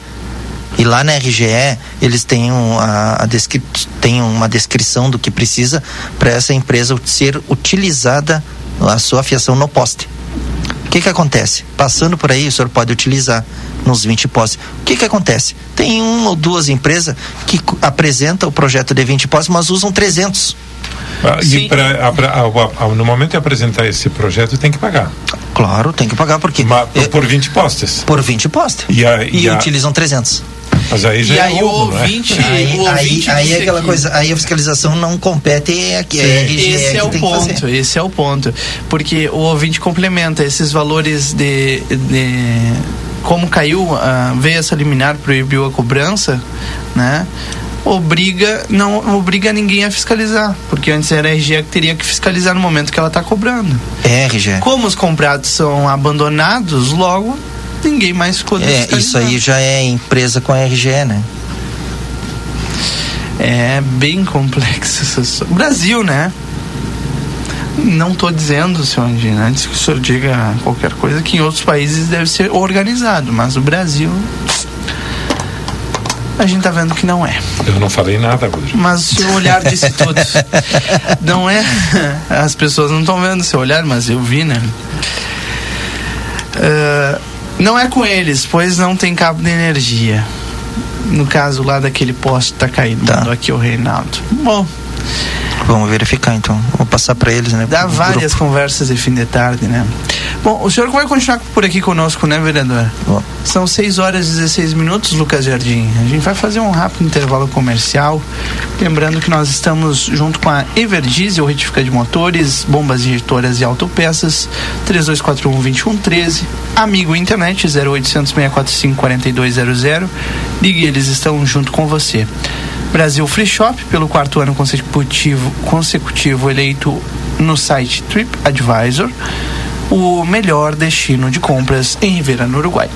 E lá na RGE, eles têm, um, a, a descri têm uma descrição do que precisa para essa empresa ser utilizada a sua fiação no poste. O que que acontece? Passando por aí, o senhor pode utilizar nos 20 postes. O que que acontece? Tem uma ou duas empresas que apresentam o projeto de 20 postes, mas usam 300. Ah, e pra, a- a- a- no momento de apresentar esse projeto, tem que pagar. Claro, tem que pagar porque Ma- é, por 20 postes. por 20 postes. E a- e e a- utilizam 300. Mas aí já E é aí o roubo, não é? ouvinte, Aí, o aí, ouvinte aí disse é aquela aqui- coisa, aí a fiscalização não compete aqui, é a RGE Esse é que o tem que fazer. ponto, esse é o ponto. Porque o ouvinte complementa esses valores de. de como caiu, ah, veio essa liminar, proibiu a cobrança, né? Obriga, não obriga ninguém a fiscalizar. Porque antes era a RGE que teria que fiscalizar no momento que ela está cobrando. É, RGE. Como os comprados são abandonados, logo ninguém mais de É, isso aí já é empresa com a RGE, né? É bem complexo. essa. Brasil, né? Não estou dizendo, senhor Andina, antes que o senhor diga qualquer coisa, que em outros países deve ser organizado, mas o Brasil. A gente tá vendo que não é. Eu não falei nada, Rodrigo. Mas o seu olhar disse [LAUGHS] tudo. Não é. As pessoas não estão vendo o seu olhar, mas eu vi, né? Uh, não é com eles, pois não tem cabo de energia. No caso lá daquele poste tá caído. Tá. Mandou aqui o Reinaldo. Bom, Vamos verificar então. Vou passar para eles, né? dá várias grupo. conversas de fim de tarde, né? Bom, o senhor vai continuar por aqui conosco, né, vereador? Bom, São 6 horas e 16 minutos, Lucas Jardim. A gente vai fazer um rápido intervalo comercial. Lembrando que nós estamos junto com a Everdiesel, retifica de motores, bombas injetoras e autopeças, 3241-2113. Amigo Internet, 0800 645 4200. Ligue, eles estão junto com você. Brasil Free Shop, pelo quarto ano consecutivo, consecutivo eleito no site TripAdvisor, o melhor destino de compras em Ribeira, no Uruguai.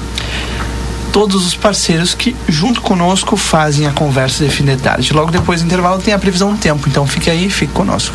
Todos os parceiros que, junto conosco, fazem a conversa de fim de tarde. Logo depois do intervalo tem a previsão do tempo, então fique aí, fique conosco.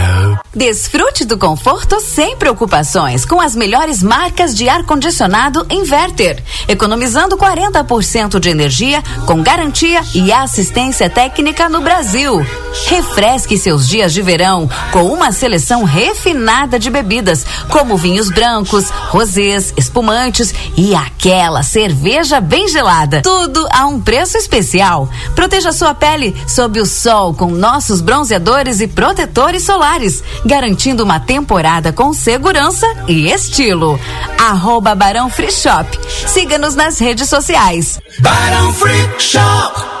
Desfrute do conforto sem preocupações com as melhores marcas de ar-condicionado Inverter, economizando 40% de energia com garantia e assistência técnica no Brasil. Refresque seus dias de verão com uma seleção refinada de bebidas, como vinhos brancos, rosés, espumantes e aquela cerveja bem gelada. Tudo a um preço especial. Proteja sua pele sob o sol com nossos bronzeadores e protetores solares, garantindo uma temporada com segurança e estilo. Arroba Barão Free Shop. Siga-nos nas redes sociais. Barão Free Shop.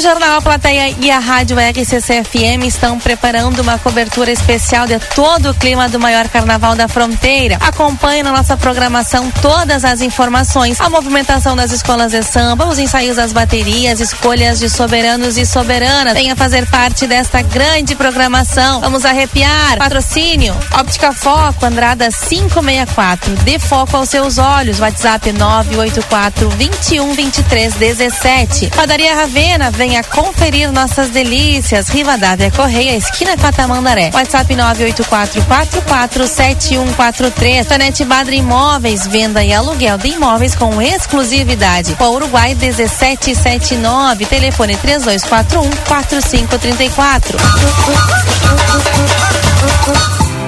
O Jornal A Plateia e a Rádio RCC-FM estão preparando uma cobertura especial de todo o clima do maior carnaval da fronteira. Acompanhe na nossa programação todas as informações, a movimentação das escolas de samba, os ensaios das baterias, escolhas de soberanos e soberanas. Venha fazer parte desta grande programação. Vamos arrepiar. Patrocínio Óptica Foco, Andrada 564. Dê foco aos seus olhos. WhatsApp 984 21 23 17. Padaria Ravena, venha conferir nossas delícias. Rivadavia Correia, esquina com a Tamandaré. WhatsApp 984447143. Tanete Badra Imóveis, venda e aluguel de imóveis com exclusividade. O Uruguai 1779, telefone 3241 4534.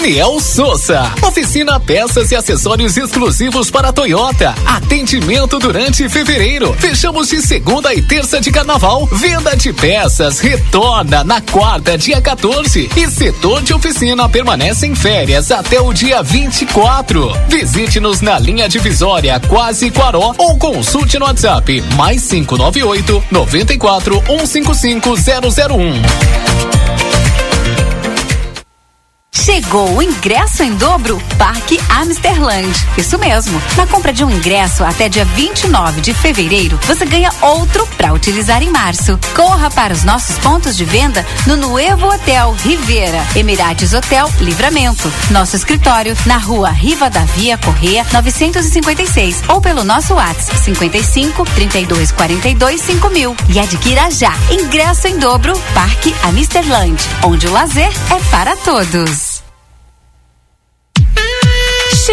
Daniel Souza. Oficina peças e acessórios exclusivos para Toyota. Atendimento durante fevereiro. Fechamos de segunda e terça de carnaval. Venda de peças retorna na quarta, dia 14. E setor de oficina permanece em férias até o dia 24. Visite-nos na linha divisória Quase Quaró ou consulte no WhatsApp mais 598 94 155 001. Chegou o ingresso em dobro Parque Amsterland. Isso mesmo. Na compra de um ingresso até dia 29 de fevereiro, você ganha outro para utilizar em março. Corra para os nossos pontos de venda no Nuevo Hotel Rivera, Emirates Hotel Livramento. Nosso escritório na rua Riva da Via Correia 956 ou pelo nosso WhatsApp 55 32 42 5000 e adquira já. Ingresso em dobro Parque Amsterland, onde o lazer é para todos.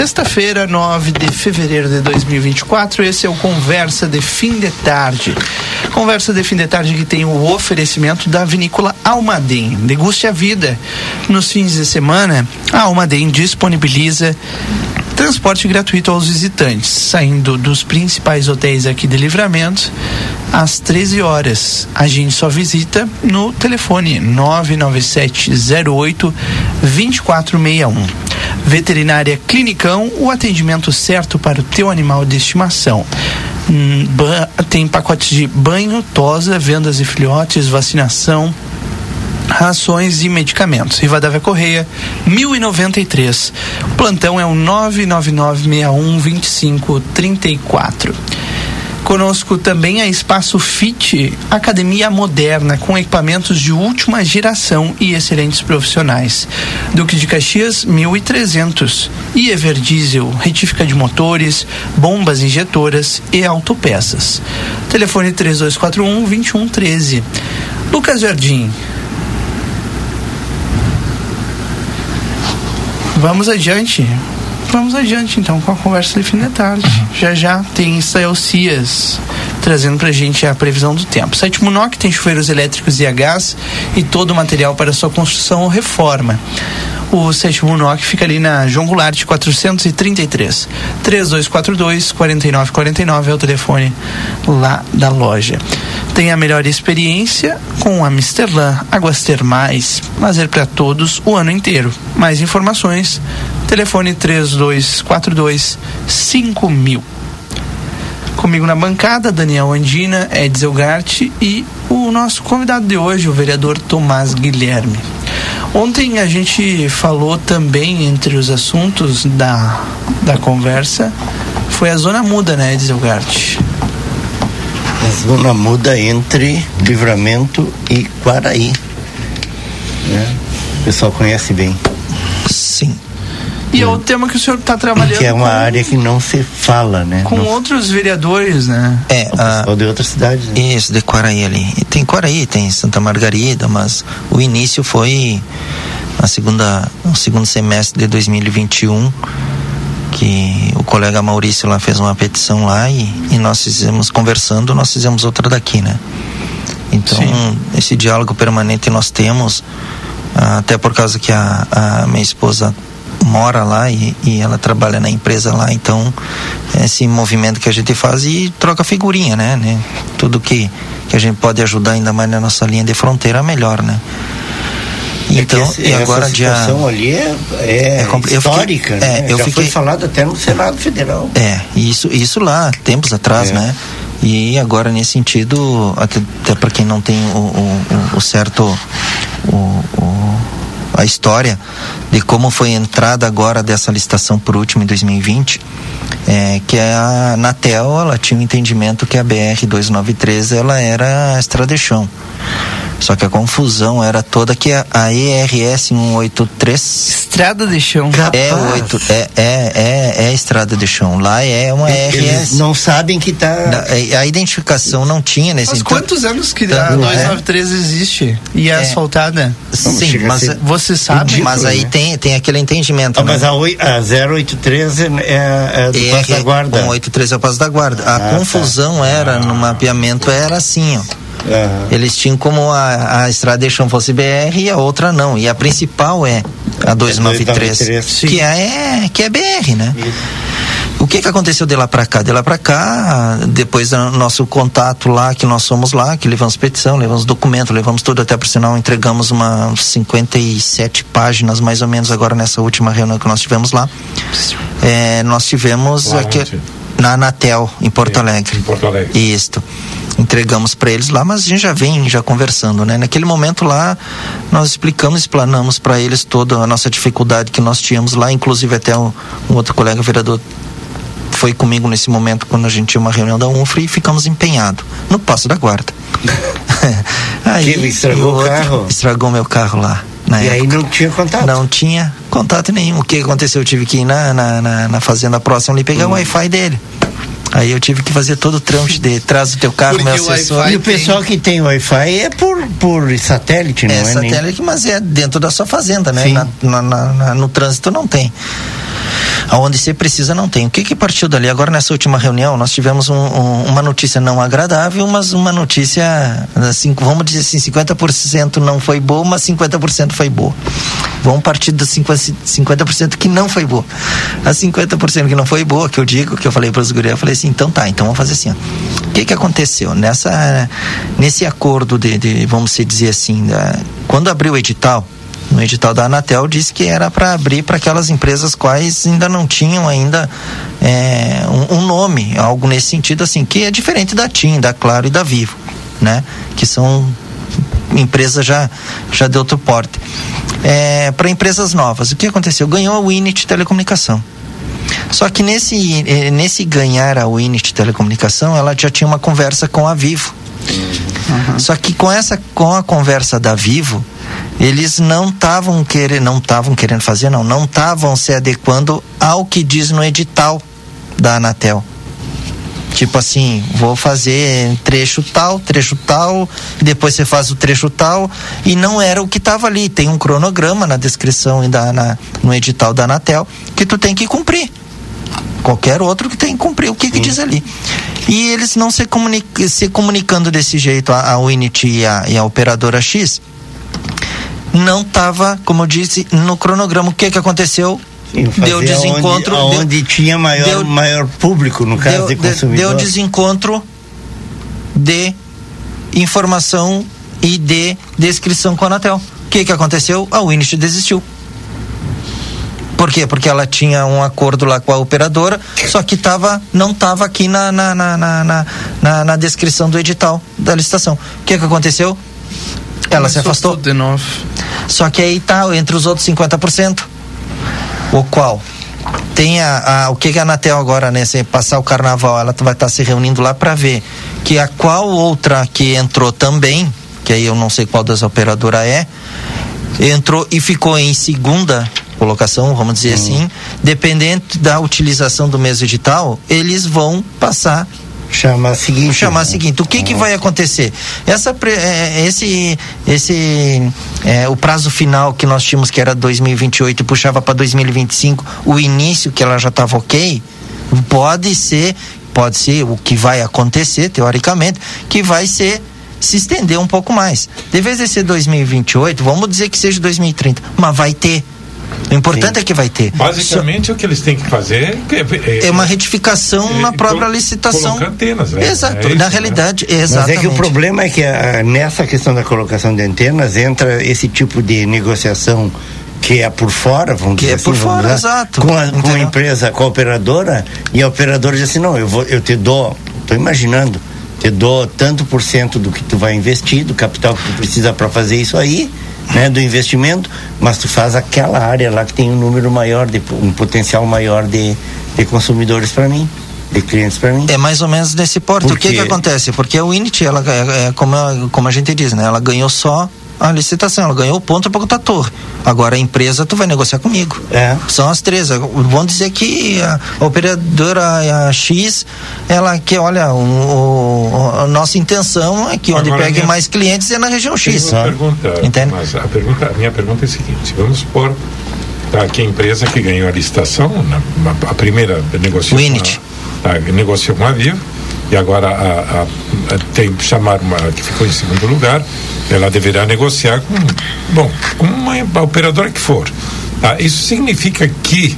Sexta-feira, 9 de fevereiro de 2024. Esse é o Conversa de Fim de Tarde. Conversa de Fim de Tarde que tem o oferecimento da vinícola Almaden. Deguste a vida. Nos fins de semana, a Almaden disponibiliza transporte gratuito aos visitantes, saindo dos principais hotéis aqui de Livramento às 13 horas. A gente só visita no telefone 99708 2461. Veterinária Clinicão, o atendimento certo para o teu animal de estimação. Hum, Tem pacotes de banho, tosa, vendas e filhotes, vacinação, rações e medicamentos. Rivadavia Correia, 1093. O plantão é o 999612534. Conosco também a Espaço Fit, academia moderna com equipamentos de última geração e excelentes profissionais. Duque de Caxias 1300 e Everdiesel, retífica de motores, bombas injetoras e autopeças. Telefone 3241 2113. Lucas Jardim, Vamos adiante. Vamos adiante então com a conversa de fim da tarde. Já já tem Israel Cias trazendo pra gente a previsão do tempo. Sétimo NOC tem chuveiros elétricos e a gás e todo o material para sua construção ou reforma. O sétimo NOC fica ali na João Goulart 433. 3242 4949 é o telefone lá da loja. Tem a melhor experiência com a Misterlan, águas termais, lazer para todos o ano inteiro. Mais informações, telefone 3242 5000. Comigo na bancada, Daniel Andina, Edsel Gart e o nosso convidado de hoje, o vereador Tomás Guilherme. Ontem a gente falou também entre os assuntos da, da conversa, foi a zona muda, né, Edsel Gart? A zona muda entre Livramento e Quaraí. Né? O pessoal conhece bem. Sim. E é o tema que o senhor está trabalhando Que é uma com, área que não se fala, né? com Não- outros vereadores, né? É, a, de outras cidades. Né? Isso, de Quaraí ali. E tem Quaraí, tem Santa Margarida, mas o início foi na segunda, no segundo semestre de 2021, que o colega Maurício lá fez uma petição lá e, e nós fizemos, conversando, nós fizemos outra daqui, né? Então, esse diálogo permanente nós temos, ah, até por causa que a, a minha esposa mora lá e, e ela trabalha na empresa lá, então esse movimento que a gente faz e troca figurinha, né? né? Tudo que, que a gente pode ajudar ainda mais na nossa linha de fronteira, melhor, né? Então, Esse- e agora essa dia. situação ali é, é, É compli- eu fiquei- histórica, é, né? eu Já foi fiquei- falado até no Senado Federal. É, isso, isso lá, tempos atrás, É. né? E agora, nesse sentido, até, até para quem não tem o, o, o- o certo. O, o- a história de como foi entrada agora dessa licitação por último em 2020, é, que a Anatel ela tinha um entendimento que a BR 293 ela era a estrada de chão. Só que a confusão era toda que a, a ERS 183 Estrada de chão. é, oito, é, é, é, é estrada de chão. Lá é uma Eles RS. não sabem que tá. A identificação não tinha nesse Mas então- quantos anos que a Tanto é. 293 existe e é, É. asfaltada? Sim, mas, Você sabe? mas aí tem, tem aquele entendimento. Ah, né? mas a, oi- a 083 é, é, é do É, Passo da Guarda. 183 é o passo da guarda. A Ah, confusão era, no mapeamento, era assim, ó. Eles tinham como a, a estrada de fosse BR e a outra não. E a principal é a 293, 293, que é, que é BR, né? O que que aconteceu de lá pra cá? De lá pra cá, depois do nosso contato lá, que nós fomos lá, que levamos petição, levamos documento, levamos tudo, até por sinal entregamos uma 57 páginas mais ou menos agora nessa última reunião que nós tivemos lá. É, nós tivemos aqui, onde? Na Anatel, em Porto Alegre. Em Porto Alegre. Isto. Entregamos para eles lá, mas a gente já vem já conversando, né? Naquele momento lá, nós explicamos, explanamos para eles toda a nossa dificuldade que nós tínhamos lá, inclusive até um, um outro colega vereador foi comigo nesse momento quando a gente tinha uma reunião da UNFRA e ficamos empenhados no Passo da Guarda. [LAUGHS] [LAUGHS] Que estragou o carro? Estragou meu carro lá. Na E aí época. não tinha contato? Não tinha contato nenhum. O que aconteceu? Eu tive que ir na, na, na, na fazenda próxima ali pegar o Wi-Fi dele. Aí eu tive que fazer todo o trâmite de traz o teu carro, Porque meu o assessor. Wi-Fi E o pessoal que tem Wi-Fi é por, por satélite, não É é? nem- satélite, mas é dentro da sua fazenda, né? Na- na- na- no trânsito não tem. Aonde você precisa não tem. O que que partiu dali? Agora nessa última reunião nós tivemos um- um- uma notícia não agradável, mas uma notícia, assim, vamos dizer assim, 50% não foi boa, mas 50% foi boa. Vamos partir dos 50%, 50% que não foi boa. A 50% que não foi boa, que eu digo, que eu falei para os gurias, eu falei assim, então tá, então vamos fazer assim. O que que aconteceu? Nessa, nesse acordo de, de, vamos dizer assim, da- quando abriu o edital, no edital da Anatel disse que era para abrir para aquelas empresas quais ainda não tinham ainda é, um, um nome, algo nesse sentido assim, que é diferente da TIM, da Claro e da Vivo, né? Que são empresas já, já de outro porte. É, para empresas novas, o que aconteceu? Ganhou a Winit Telecomunicação. Só que nesse, eh, nesse ganhar a Winit Telecomunicação, ela já tinha uma conversa com a Vivo. Só que com essa com a conversa da Vivo, eles não estavam querendo, não estavam querendo fazer, não, não estavam se adequando ao que diz no edital da Anatel. Tipo assim, vou fazer trecho tal, trecho tal, depois você faz o trecho tal, e não era o que estava ali. Tem um cronograma na descrição e da, na, no edital da Anatel que tu tem que cumprir. Qualquer outro que tem que cumprir o que, que diz ali. E eles não se, comunica, se comunicando desse jeito, a, a Unity e a, e a operadora X, não estava, como eu disse, no cronograma. O que, que aconteceu? Deu desencontro. Aonde, deu- aonde tinha maior, deu- maior público, no caso deu, de consumidor. deu desencontro de informação e de descrição com a Anatel. O que que aconteceu? A Winit desistiu. Por quê? Porque ela tinha um acordo lá com a operadora, só que tava, não estava aqui na, na, na, na, na, na- na descrição do edital da licitação. O que que aconteceu? Ela se Começou afastou. tudo de novo. Só que aí tá entre os outros 50%. O qual? Tem a, a- o que a Anatel agora, né, se passar o carnaval, ela vai estar se reunindo lá para ver que a qual outra que entrou também, que aí eu não sei qual das operadoras é, entrou e ficou em segunda colocação, vamos dizer assim, dependente da utilização do mesmo edital, eles vão passar chamar seguinte. Chamar seguinte o que que vai acontecer? Essa pre- é, esse esse é, o prazo final que nós tínhamos que era 2028 e puxava para 2025 o início que ela já estava ok pode ser pode ser o que vai acontecer teoricamente que vai ser se estender um pouco mais. De vez de ser 2028 vamos dizer que seja 2030 mas vai ter o importante é que vai ter Basicamente, o que eles têm que fazer é, é uma retificação na própria licitação. antenas, né? Exato. É isso, na né? realidade, Mas exatamente. é que o problema é que ah, nessa questão da colocação de antenas entra esse tipo de negociação que é por fora, vamos Que dizer é por assim, vamos fora, dizer, exato. Com a, com a empresa, com a operadora, e a operadora diz assim, não, eu, vou, eu te dou, estou imaginando, te dou tanto por cento do que tu vai investir, do capital que tu precisa para fazer isso aí, né, do investimento, mas tu faz aquela área lá que tem um número maior, de, um potencial maior de, de consumidores para mim, de clientes para mim. É mais ou menos nesse porte. O que que acontece? Porque a Unity, ela, é, é como, a, como a gente diz, né? Ela ganhou só a licitação, ela ganhou o ponto para botar a torre. Agora a empresa, tu vai negociar comigo. É. São as três. Vão dizer que a, a operadora a X, ela que, olha, o, o- a nossa intenção é que onde Agora, pegue minha- mais clientes é na região X. uma pergunta, Entende? mas a, pergunta, a minha pergunta é a seguinte: vamos supor tá, que a empresa que ganhou a licitação, na, na- a primeira Winit. a, tá, negociou com a Vivo, e agora a, a- a- tem que chamar uma que ficou em segundo lugar, ela deverá negociar com, bom, com uma, operadora que for. Tá? Isso significa que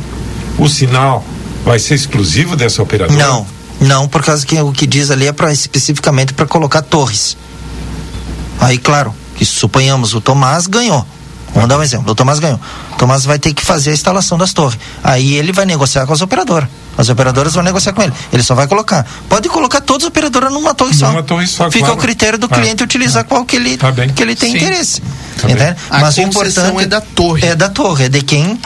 o sinal vai ser exclusivo dessa operadora? Não, não, por causa que o que diz ali é pra, especificamente para colocar torres. Aí, claro, que suponhamos o Tomás ganhou. Vamos dar um exemplo. O Tomás ganhou. O Tomás vai ter que fazer a instalação das torres. Aí ele vai negociar com as operadoras. As operadoras vão negociar com ele. Ele só vai colocar. Pode colocar todas as operadoras numa torre só. Numa torre só, Fica claro. ao critério do Ah, cliente utilizar qual que ele, Tá que ele tem Sim. interesse. Tá Mas o concessão importante é da torre. É da torre, é de quem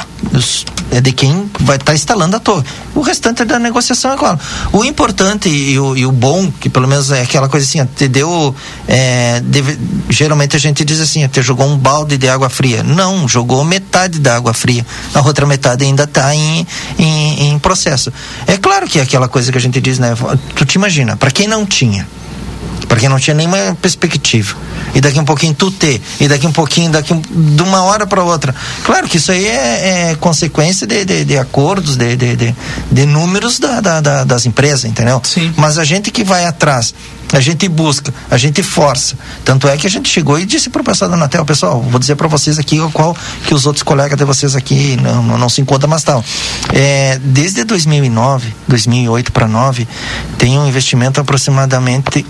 é de quem vai estar tá instalando a torre. O restante é da negociação, é claro. O importante e o, e o bom, que pelo menos é aquela coisa assim, te deu. É, deve, geralmente a gente diz assim, até jogou um balde de água fria. Não, jogou metade da água fria. A outra metade ainda está em, em, em processo. É claro que é aquela coisa que a gente diz, né? Tu te imagina, para quem não tinha porque não tinha nenhuma perspectiva. E daqui um pouquinho tu ter, e daqui um pouquinho, daqui um, de uma hora para outra. Claro que isso aí é, é consequência de, de, de, acordos, de, de, de, números da, da, da, das empresas, entendeu? Sim. Mas a gente que vai atrás, a gente busca, a gente força. Tanto é que a gente chegou e disse para o pessoal da Anatel, pessoal, vou dizer para vocês aqui o qual que os outros colegas de vocês aqui não, não, se encontram mais tal. É, desde 2009, 2008 para 9, tem um investimento aproximadamente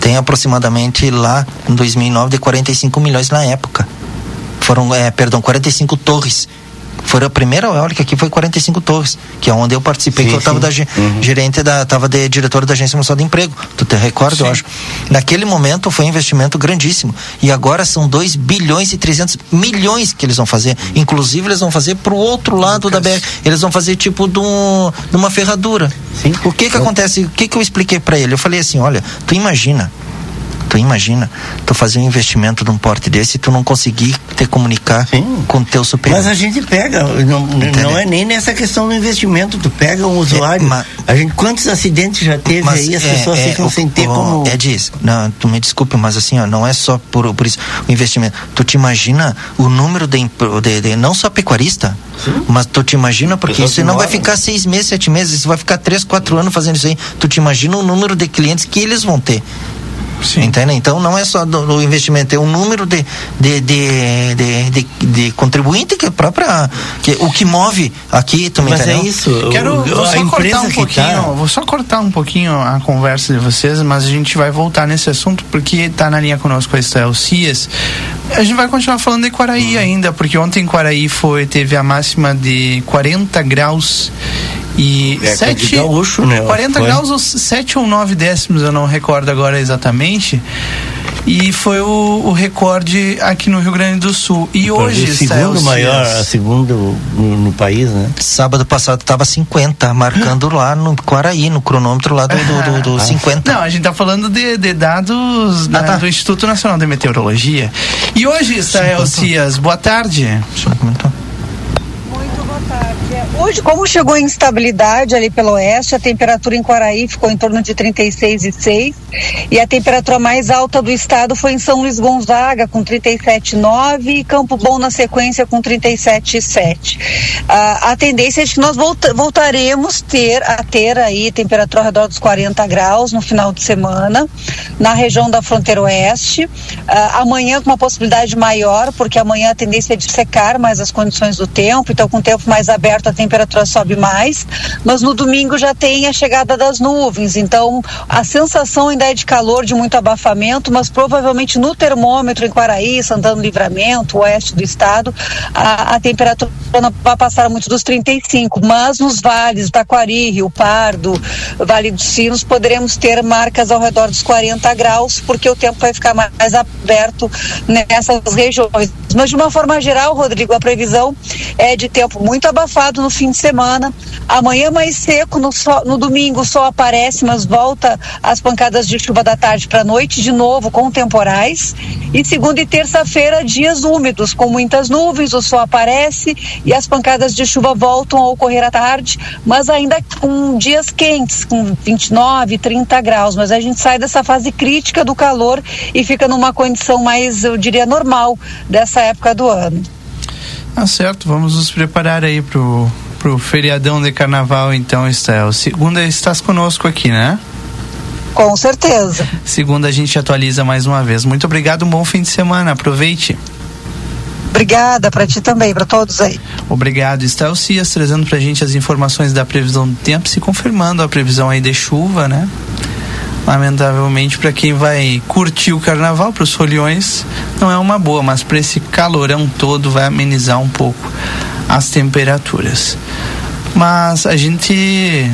tem aproximadamente lá em 2009 de 45 milhões na época. Foram, é, perdão, 45 torres foi a primeira eólica aqui, foi 45 torres, que é onde eu participei, sim, que eu estava da uhum. gerente da, tava de diretor da Agência Nacional de Emprego. Tu te recorda, sim. eu acho. Naquele momento foi um investimento grandíssimo. E agora são 2 bilhões e 300 milhões que eles vão fazer. Inclusive, eles vão fazer para o outro lado da BR. Eles vão fazer tipo de, um, de uma ferradura. Sim. O que que acontece? O que que eu expliquei para ele? Eu falei assim: olha, tu imagina Tu imagina, tu fazer um investimento de um porte desse e tu não conseguir te comunicar Sim. com o teu superior. Mas a gente pega, não, não é nem nessa questão do investimento, tu pega um usuário. É, mas, a gente, quantos acidentes já teve aí, as é, pessoas é, ficam o, sem ter o, como. É disso. Não, tu me desculpe, mas assim, ó, não é só por, por isso o investimento. Tu te imagina o número de, de, de não só pecuarista, Sim. mas tu te imagina, porque isso não vai ficar seis meses, sete meses, isso vai ficar três, quatro anos fazendo isso aí. Tu te imagina o número de clientes que eles vão ter. Sim. Entende? Então não é só do, do investimento, é um número de, de, de, de, de, de contribuinte que é própria. Que, o que move aqui, tu me Mas é entendeu? é isso. Quero vou só cortar um pouquinho. Tá... Vou só cortar um pouquinho a conversa de vocês, mas a gente vai voltar nesse assunto porque está na linha conosco a Estel Cias. A gente vai continuar falando de Quaraí hum. ainda, porque ontem em Quaraí foi, teve a máxima de 40 graus e é, 7, gaúcho, né? 40 foi. graus ou 7 ou 9 décimos, eu não recordo agora exatamente. E foi o, o recorde aqui no Rio Grande do Sul. E hoje, o segundo maior, a segundo no, no, país, né? Sábado passado estava 50, marcando lá no Quaraí, no cronômetro lá do, do, do, do ah. 50. Não, a gente tá falando de, de dados ah, né, tá. do Instituto Nacional de Meteorologia. E hoje, Israel Cias, boa tarde. Muito boa tarde. Hoje, como chegou em instabilidade ali pelo oeste, a temperatura em Quaraí ficou em torno de 36,6 e a temperatura mais alta do estado foi em São Luís Gonzaga com 37,9 e Campo Bom na sequência com 37,7. Ah, a tendência é que nós volta, voltaremos ter a ter aí temperatura ao redor dos 40 graus no final de semana na região da fronteira oeste. Ah, amanhã com uma possibilidade maior, porque amanhã a tendência é de secar mais as condições do tempo, então com o tempo mais aberto a temperatura sobe mais, mas no domingo já tem a chegada das nuvens, então a sensação ainda é de calor, de muito abafamento, mas provavelmente no termômetro em Quaraí, Santana Livramento, oeste do estado, a, a temperatura não vai passar muito dos 35, mas nos vales, Taquari, Rio Pardo, Vale dos Sinos, poderemos ter marcas ao redor dos 40 graus, porque o tempo vai ficar mais aberto nessas regiões. Mas de uma forma geral, Rodrigo, a previsão é de tempo muito abafado no fim de semana. Amanhã mais seco, no, sol, no domingo o sol aparece, mas volta as pancadas de chuva da tarde para a noite, de novo com temporais. E segunda e terça-feira, dias úmidos, com muitas nuvens, o sol aparece e as pancadas de chuva voltam a ocorrer à tarde, mas ainda com dias quentes, com 29, 30 graus. Mas a gente sai dessa fase crítica do calor e fica numa condição mais, eu diria, normal dessa época do ano. Ah, certo. Vamos nos preparar aí pro, pro feriadão de carnaval, então, Estel. Segunda estás conosco aqui, né? Com certeza. Segunda a gente atualiza mais uma vez. Muito obrigado, um bom fim de semana. Aproveite. Obrigada para ti também, para todos aí. Obrigado, Estel Cias, trazendo para a gente as informações da previsão do tempo, se confirmando a previsão aí de chuva, né? lamentavelmente para quem vai curtir o carnaval, para os foliões, não é uma boa, mas para esse calorão todo vai amenizar um pouco as temperaturas. Mas a gente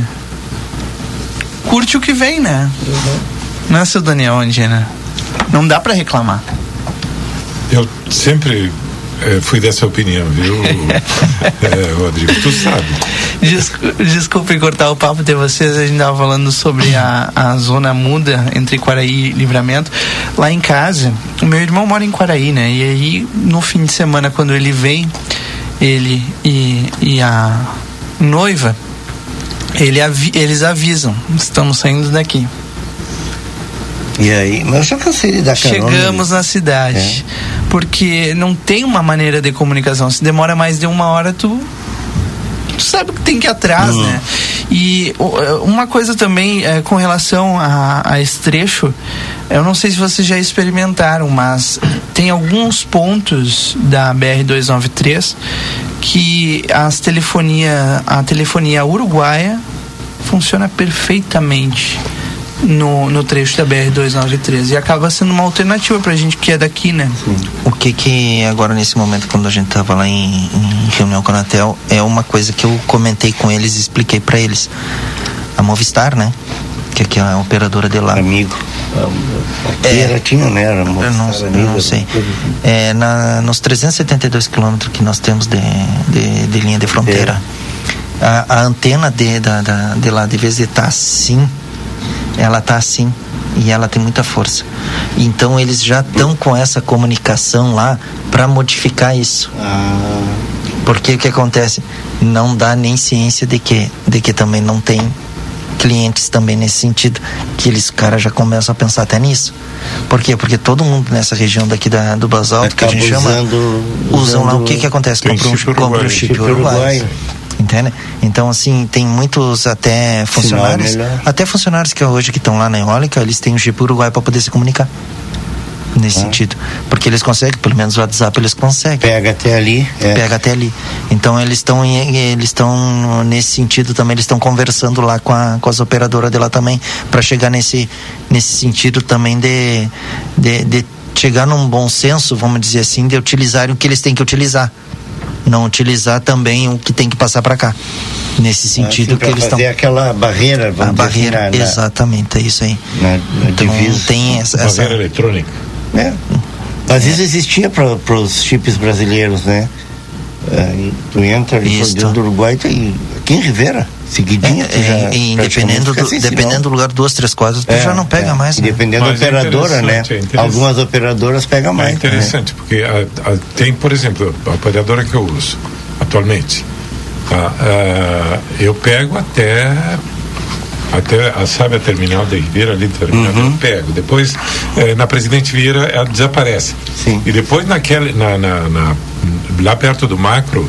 curte o que vem, né? Uhum. Não é, seu Daniel Andina? Não dá para reclamar. Eu sempre é, fui dessa opinião, viu, é, [LAUGHS] Rodrigo? Tu sabe. Desculpe, desculpe cortar o papo de vocês, a gente estava falando sobre a, a zona muda entre Quaraí e Livramento. Lá em casa, o meu irmão mora em Quaraí, né? E aí, no fim de semana, quando ele vem, ele e, e a noiva, ele avi, eles avisam, estamos saindo daqui. E aí, mas eu já cansei carona. Chegamos na cidade. É. Porque não tem uma maneira de comunicação. Se demora mais de uma hora, tu, tu sabe que tem que ir atrás, Uhum. né? E o- uma coisa também é, com relação a, a esse trecho, eu não sei se vocês já experimentaram, mas tem alguns pontos da BR-293 que as telefonia, a telefonia uruguaia funciona perfeitamente no, no trecho da BR-293 e acaba sendo uma alternativa pra gente que é daqui, né? O que que agora nesse momento quando a gente tava lá em, em reunião com a Anatel é uma coisa que eu comentei com eles e expliquei para eles. A Movistar, né? Que aqui é a operadora de lá. Amigo. Aqui era, tinha, né? Era Eu não, Movistar, eu amigo, não sei. É, na, nos 372 quilômetros que nós temos de, de, de linha de fronteira, a, a antena de, da, da, de lá, de vez de estar assim, ela tá assim e ela tem muita força. Então eles já estão com essa comunicação lá para modificar isso. Porque o que acontece? Não dá nem ciência de que, de que também não tem clientes também nesse sentido, que eles caras já começam a pensar até nisso. Por quê? Porque todo mundo nessa região daqui da, do basalto que a gente Acaba chama usando- usam lá o que que acontece Tem compra um, chip compra um chip Chip uruguaio. Entende? Então, assim, tem muitos até funcionários, melhor. até funcionários que hoje que estão lá na eólica, eles têm um chip uruguaio para poder se comunicar. Nesse sentido. Porque eles conseguem, pelo menos o WhatsApp eles conseguem. Pega até ali. é. Pega até ali. Então eles estão eles estão nesse sentido também, eles estão conversando lá com, a, com as operadoras de lá também, para chegar nesse, nesse sentido também de, de, de chegar num bom senso, vamos dizer assim, de utilizarem o que eles têm que utilizar. Não utilizar também o que tem que passar para cá. Nesse sentido Assim, que eles estão. fazer aquela barreira, A vamos barreira, dizer assim, na- na- exatamente, é isso aí. na, na Então divisa. tem essa. essa Barreira eletrônica. É. Às vezes existia para os chips brasileiros, né? Aí tu entra ali dentro do Uruguai, tu, e aqui em Rivera, já É, e praticamente dependendo fica do, dependendo do lugar, duas, três quadras, tu É, já não pega é. mais. E né? dependendo da Mas é operadora, né? é. Algumas operadoras pegam mais. É interessante, porque a- a- tem, por exemplo, a operadora que eu uso atualmente. tá? Ah, eu pego até. Até, a, sabe a terminal de Ribeira ali, terminal, Uhum. eu pego. Depois, eh, na Presidente Vieira, ela desaparece. E depois, naquele, na, na- na- lá perto do macro,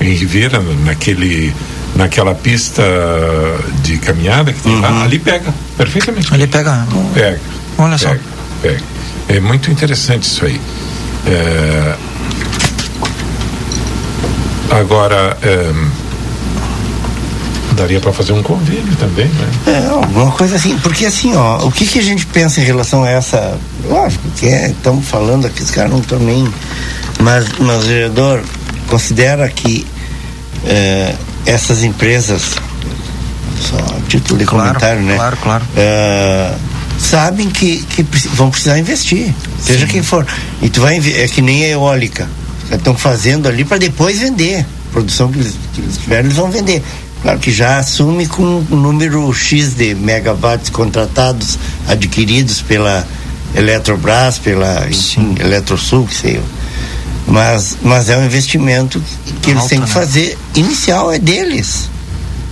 em Ribeira, naquele, naquela pista de caminhada que tem lá, ali pega perfeitamente. Ali pega. Pega. Olha só. Pega, pega. É muito interessante isso aí. É, Agora, é, daria para fazer um convênio também, né? É, alguma coisa assim, porque assim, ó, o que, que a gente pensa em relação a essa. Lógico que é, estamos falando aqui, os caras não estão nem. Mas, mas o vereador considera que eh, essas empresas, só título de Claro, comentário, né? claro, claro. eh, sabem que, que vão precisar investir, seja quem for. E tu vai é que nem a eólica. Estão fazendo ali para depois vender. A produção que eles, que eles tiverem, eles vão vender. Claro que já assume com um número X de megawatts contratados, adquiridos pela Eletrobras, pela Eletrosul, que sei eu. Mas, mas é um investimento que eles têm que né? fazer inicial, é deles.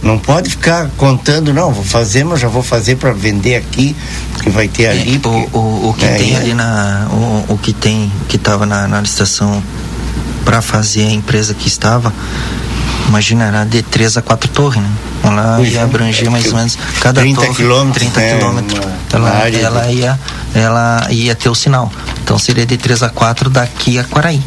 Não pode ficar contando, não, vou fazer, mas já vou fazer para vender aqui, porque vai ter ali. É, porque- o, o, o que É, tem é. ali na. O, o que tem, que estava na, na licitação para fazer a empresa que estava, imagina, era de três a quatro torres, né? Ela ia abranger mais ou menos cada 30 torre, quilômetros, 30 né, quilômetros. Ela, ela, ia, ela ia ter o sinal. Então seria de 3 a 4 daqui a Quaraí.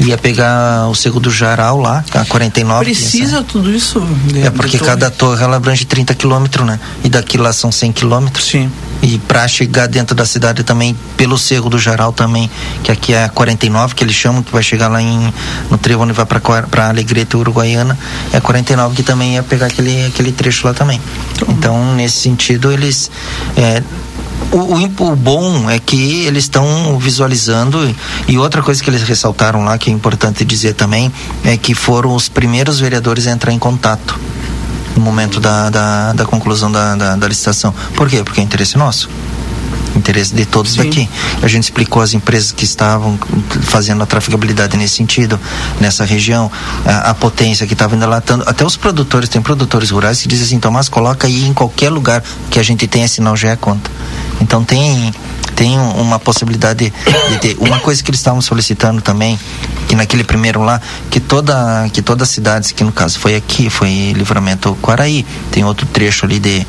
Ia pegar o segundo Jaral lá, a 49. Precisa tudo isso? de- É porque torre? cada torre ela abrange 30 quilômetros, né? E daqui lá são 100 quilômetros. Sim. E para chegar dentro da cidade também, pelo Cerro do Jaral também, que aqui é a 49, que eles chamam, que vai chegar lá em, no trevo onde vai para Alegreta Uruguaiana, é a 49 que também ia pegar aquele, aquele trecho lá também. Então, nesse sentido, eles. é, o, o, o, bom é que eles estão visualizando e outra coisa que eles ressaltaram lá que é importante dizer também é que foram os primeiros vereadores a entrar em contato no momento da, da, da conclusão da, da, da licitação. Por quê? Porque é interesse nosso interesse de todos Sim. daqui. A gente explicou as empresas que estavam fazendo a trafegabilidade nesse sentido, nessa região, a, a potência que estava endelatando. Até os produtores, tem produtores rurais que dizem assim, Tomás, coloca aí em qualquer lugar que a gente tenha sinal já é conta. Então tem tem uma possibilidade de, ter. Uma coisa que eles estavam solicitando também, que naquele primeiro lá, que toda que todas as cidades, que no caso foi aqui, foi Livramento Quaraí, tem outro trecho ali de,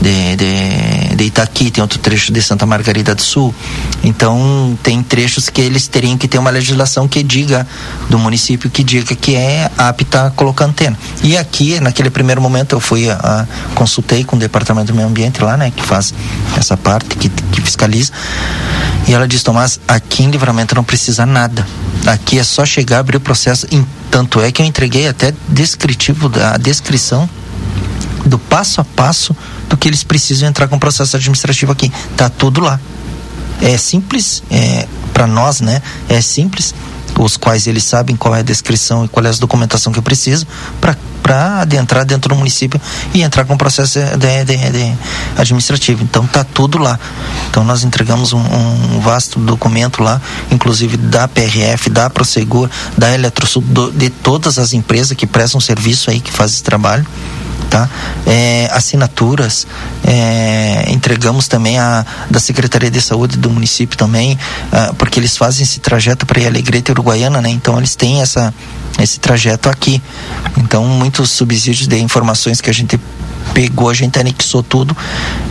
de, de, de Itaqui, tem outro trecho de Santa Margarida do Sul. Então tem trechos que eles teriam que ter uma legislação que diga do município que diga que é apta a colocar antena. E aqui, naquele primeiro momento, eu fui a, a consultei com o departamento do meio ambiente lá, né, que faz essa parte, que, que fiscaliza. E ela diz, Tomás, aqui em livramento não precisa nada. Aqui é só chegar, abrir o processo. Tanto é que eu entreguei até descritivo da descrição do passo a passo do que eles precisam entrar com o processo administrativo aqui. Tá tudo lá. É simples, é, para nós, né? É simples os quais eles sabem qual é a descrição e qual é a documentação que eu preciso para adentrar dentro do município e entrar com o processo de, de, de administrativo. Então tá tudo lá. Então nós entregamos um, um, vasto documento lá, inclusive da PRF, da Prosegur, da Eletrosul, do, de todas as empresas que prestam serviço aí que fazem esse trabalho tá? É, assinaturas, é, entregamos também a da Secretaria de Saúde do município também, ah, porque eles fazem esse trajeto para Alegrete Uruguaiana, né? Então eles têm essa esse trajeto aqui. Então muitos subsídios de informações que a gente pegou, a gente anexou tudo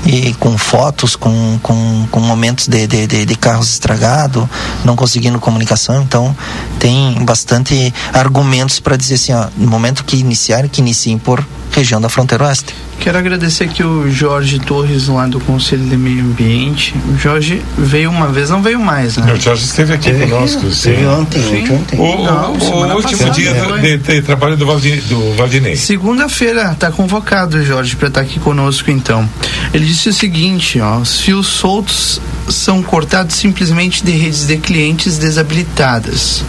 e com fotos, com, com, com momentos de, de, de, de carros estragados, não conseguindo comunicação. Então, tem bastante argumentos para dizer assim: ó, no momento que iniciarem, que iniciem por região da fronteira oeste. Quero agradecer aqui o Jorge Torres, lá do Conselho de Meio Ambiente. O Jorge veio uma vez, não veio mais, né? O Jorge esteve aqui Teve conosco. Esteve ontem, sim. ontem. O, não, o, o último dia de, de, trabalho do, Valdi, do Valdinei. Segunda-feira, está convocado o Jorge para estar tá aqui conosco, então. Ele disse o seguinte, ó, os fios soltos são cortados simplesmente de redes de clientes desabilitadas.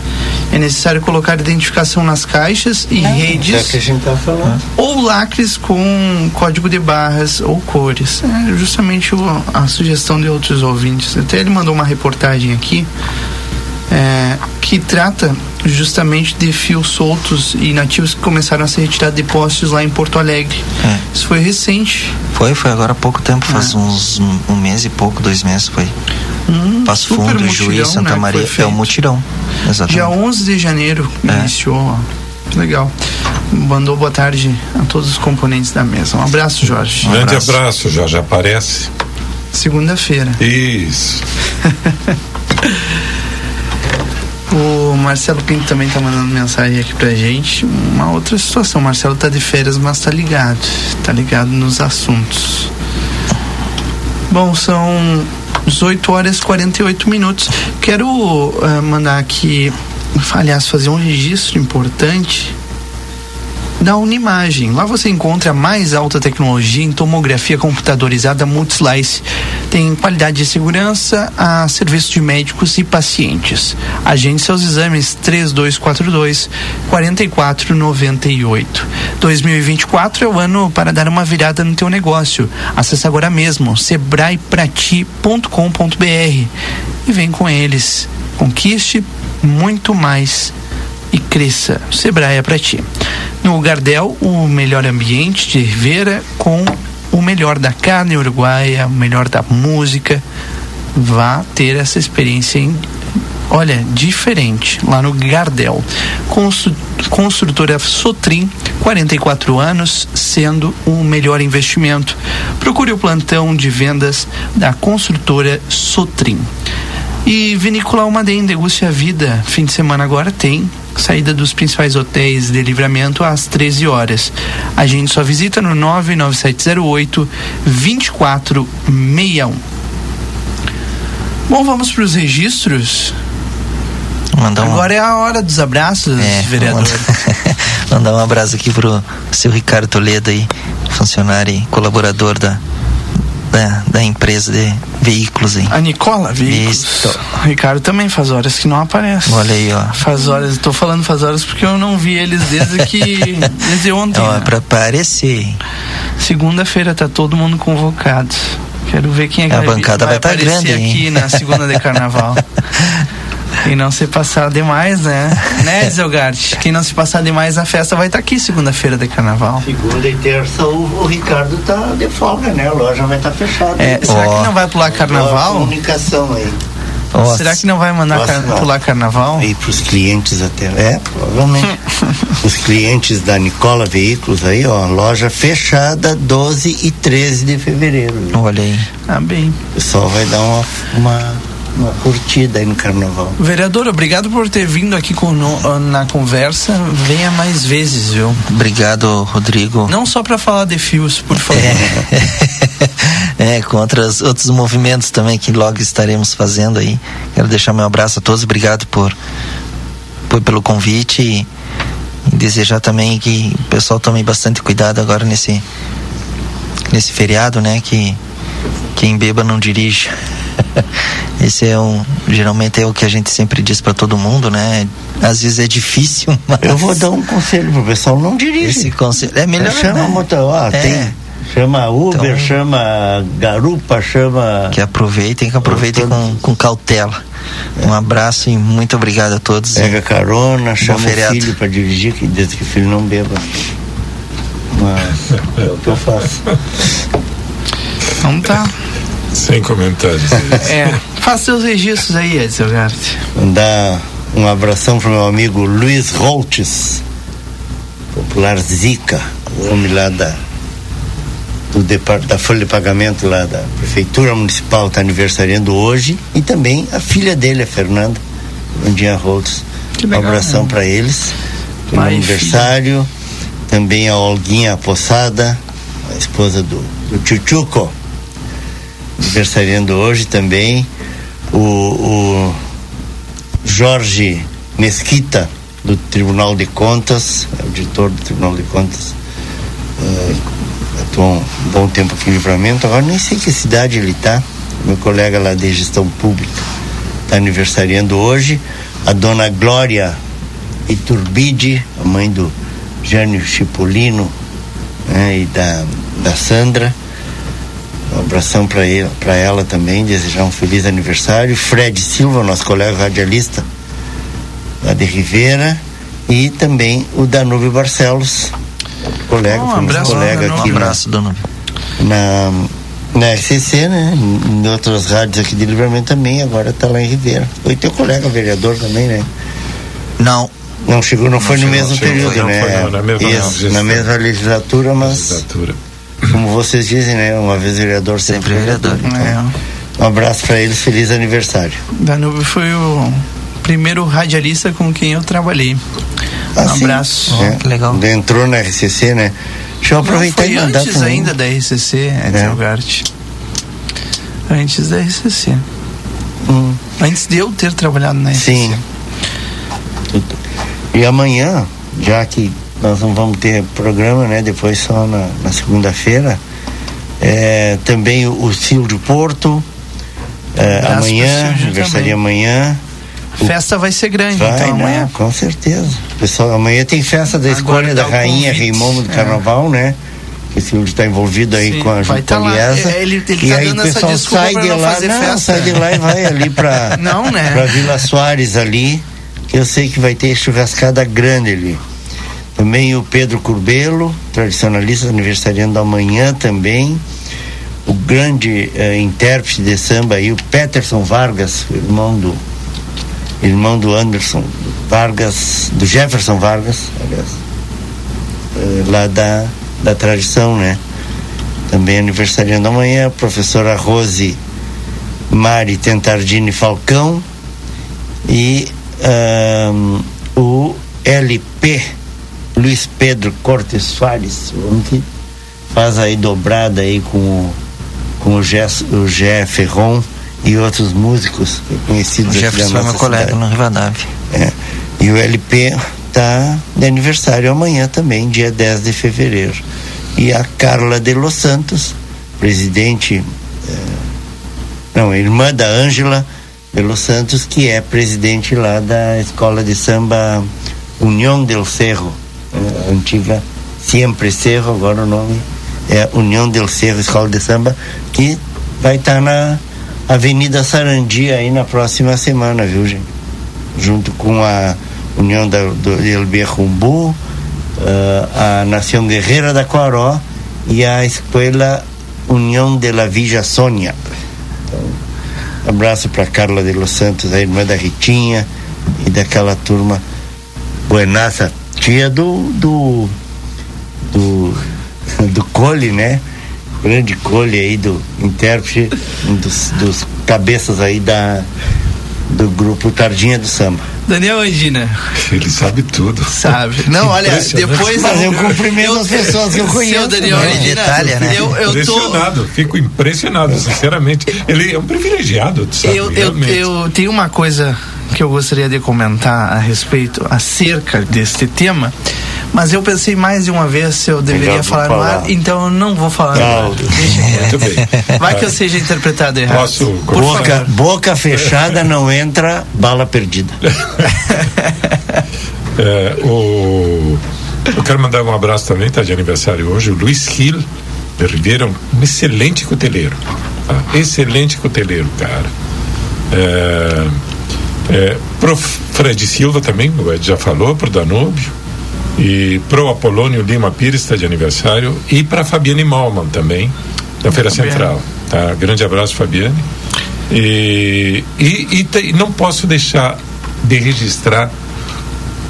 É necessário colocar identificação nas caixas e é, redes. É que a gente tá falando. Ou lacres com código de barras ou cores. É justamente o, a sugestão de outros ouvintes. Até ele mandou uma reportagem aqui é, que trata justamente de fios soltos e inativos que começaram a ser retirados de postes lá em Porto Alegre. É. Isso foi recente. Foi, foi agora há pouco tempo, faz é. uns um, um, mês e pouco, dois meses foi. Hum, Passo Fundo, mutirão, Juiz, Santa né, Maria, é o mutirão. Exatamente. Dia 11 de janeiro é. iniciou. Legal. Mandou boa tarde a todos os componentes da mesa. Um abraço, Jorge. Um Grande abraço, abraço Jorge. Aparece. Segunda-feira. Isso. [LAUGHS] O Marcelo Pinto também tá mandando mensagem aqui pra gente. Uma outra situação. O Marcelo tá de férias, mas tá ligado. Tá ligado nos assuntos. Bom, são 18 horas e 48 minutos. Quero uh, mandar aqui, aliás, fazer um registro importante da Unimagem. Lá você encontra a mais alta tecnologia em tomografia computadorizada Multislice. Tem qualidade de segurança a serviço de médicos e pacientes. Agende seus exames 3242 4498. 2024 é o ano para dar uma virada no teu negócio. Acesse agora mesmo sebraeprati.com.br e vem com eles. Conquiste muito mais e cresça. Sebrae é para ti. No Gardel, o melhor ambiente de Rivera com o melhor da carne uruguaia, o melhor da música. Vá ter essa experiência em olha, diferente, lá no Gardel. Construtora Sotrim, 44 anos, sendo o melhor investimento. Procure o plantão de vendas da construtora Sotrim. E Vinícola Almaden, deguste a vida. Fim de semana agora tem saída dos principais hotéis de livramento às 13 horas. A gente só visita no 99708 2461. Bom, vamos para os registros. Mandar um... Agora é a hora dos abraços, é, vereador. Mandar... [LAUGHS] mandar um abraço aqui pro seu Ricardo Toledo aí, funcionário e colaborador da, da da, empresa de veículos aí. A Nicola Veículos. O Ricardo também faz horas que não aparece. Olha aí, ó. Faz horas, tô falando faz horas porque eu não vi eles desde que. [LAUGHS] desde ontem. Ó, né? é pra aparecer. Segunda-feira tá todo mundo convocado. Quero ver quem é que A bancada vai tá aparecer grande, hein? aqui na segunda de [LAUGHS] carnaval. Quem não se passar demais, né? [LAUGHS] Né, Zelgart? Quem não se passar demais, a festa vai estar aqui segunda-feira de carnaval. Segunda e terça o, o Ricardo tá de folga, né? A loja vai estar fechada. É, será que não vai pular carnaval? Boa comunicação aí. Será que não vai mandar Nossa, car- não. pular carnaval? Aí pros clientes até. É, provavelmente. [LAUGHS] Os clientes da Nicola Veículos aí, ó, loja fechada 12 e 13 de fevereiro. Olha aí. Ah, bem. O pessoal vai dar uma, uma, uma curtida aí no carnaval. Vereador, obrigado por ter vindo aqui cono- na conversa. Venha mais vezes, viu? Obrigado, Rodrigo. Não só para falar de fios, por favor. [LAUGHS] É, com outras, outros movimentos também que logo estaremos fazendo aí. Quero deixar meu abraço a todos, obrigado por, por pelo convite e, e desejar também que o pessoal tome bastante cuidado agora nesse nesse feriado, né, que quem beba não dirige. [LAUGHS] Esse é um, geralmente é o que a gente sempre diz para todo mundo, né? Às vezes é difícil, [LAUGHS] mas Eu vou dar um conselho pro pessoal, não dirige. esse conselho é melhor, chama né? motor, ó, É. tem chama Uber, Então- chama Garupa, chama que aproveitem, que aproveitem com, com cautela. Um abraço e muito obrigado a todos. Pega carona, chama o filho para dirigir, que desde que o filho não beba. [LAUGHS] Mas é o que eu faço. Então tá. Sem comentários. É, faça seus registros aí, Edson Gart. Mandar um abração pro meu amigo Luiz Roltes, popular Zica, o homem lá da, do depart, da folha de pagamento lá da Prefeitura Municipal, está aniversariando hoje, e também a filha dele, a Fernanda, Vandinha Roltes. Um abração né? para eles, pelo Pai aniversário. Também a Olguinha Poçada, a esposa do, do Chuchuco, aniversariando hoje também. O, o Jorge Mesquita, do Tribunal de Contas, auditor do Tribunal de Contas, eh, atuou um bom tempo aqui em Livramento. Agora nem sei que cidade ele está. Meu colega lá de gestão pública está aniversariando hoje. A dona Glória Iturbide, a mãe do Jânio Cipolino né, e da, da Sandra. Um abração para para ela também, desejar um feliz aniversário. Fred Silva, nosso colega radialista lá de Ribeira, e também o Danúbio Barcelos, colega, Um foi abraço, colega aqui Um na- abraço, Danúbio. na, na RCC, né? Em outras rádios aqui de Livramento também, agora está lá em Ribeira. Foi teu colega vereador também, né? Não. Não chegou, não, foi no chegou, mesmo chegou, período, não né? foi, não, na mesma Isso, legislatura. na mesma legislatura, mas Legislatura. Como vocês dizem, né? Uma vez vereador, sempre, Sempre vereador. Então, É, um abraço para eles, feliz aniversário. Danúbio foi o primeiro radialista com quem eu trabalhei. Ah, um sim. abraço. É, que legal. Entrou na RCC, né? Deixa eu aproveitar Não, e foi mandar antes também. ainda da RCC, Edson É. Gart. Antes da RCC. Hum. Antes de eu ter trabalhado na RCC. Sim. E amanhã, já que nós não vamos ter programa, né? Depois só na, na segunda-feira, é, também o, Silvio Porto, é, amanhã, aniversaria amanhã. Festa vai ser grande, Vai, então né? amanhã. Com certeza. Pessoal, amanhã tem festa da escolha da rainha. Reimundo do É. Carnaval, né? O Silvio está envolvido aí Sim, com a vai tá. É, ele- ele e tá aí o pessoal sai de lá, não, sai de lá e vai ali pra, [LAUGHS] Não, né? pra Vila Soares ali, que eu sei que vai ter churrascada grande ali. Também o Pedro Curbelo, tradicionalista, aniversariando amanhã também. O grande eh, intérprete de samba aí, o Peterson Vargas, irmão do irmão do Anderson Vargas, do Jefferson Vargas, aliás, eh, lá da, da tradição, né? Também aniversariando amanhã, a professora Rose Mari Tentardini Falcão e o LP Luiz Pedro Cortes Soares, o que faz aí dobrada aí com o, com o Gé, o Gé Ferron e outros músicos O conhecidos aqui da Jefferson é meu colega no Rivadavia. É. E o LP tá de aniversário amanhã também, dia 10 de fevereiro. E a Carla de Los Santos, presidente não, irmã da Ângela pelos Santos, que é presidente lá da escola de samba União del Cerro, antiga Sempre Cerro, agora o nome é União del Cerro Escola de Samba, que vai estar tá na Avenida Sarandi aí na próxima semana, viu, gente? Junto com a União da, do El Berrumbu, uh, a Nação Guerreira da Coaró e a Escola União de la Villa Sônia. Então, abraço para Carla de los Santos, a irmã da Ritinha e daquela turma buenaça, tia do do do, do Cole, né? Grande Cole aí do intérprete, um dos, dos cabeças aí da do grupo Tardinha do Samba. Daniel Angina. Ele sabe tudo. Sabe. Não, olha, depois. Mas eu cumprimento as pessoas que eu conheço. Daniel né? Angina, Itália, né? Eu, eu tô. impressionado, fico impressionado, sinceramente. Ele é um privilegiado, tu sabe? Eu, eu, eu tenho uma coisa que eu gostaria de comentar a respeito, acerca deste tema, mas eu pensei mais de uma vez se eu deveria falar, não no ar, falar. então eu não vou falar no ar. Não. Muito bem. [LAUGHS] Vai que eu seja interpretado errado. Posso Boca, boca fechada não entra bala perdida. [LAUGHS] É, o... Eu quero mandar um abraço também, está de aniversário hoje, o Luiz Gil de Ribeira, um excelente coteleiro. tá? Excelente coteleiro, cara. É, é, pro Fred Silva também, o Ed já falou, pro Danúbio. E pro Apolônio Lima Pires está de aniversário. E para Fabiane Malman também, da Feira Fabiane. Central. Tá? Grande abraço, Fabiane. E, e, e não posso deixar de registrar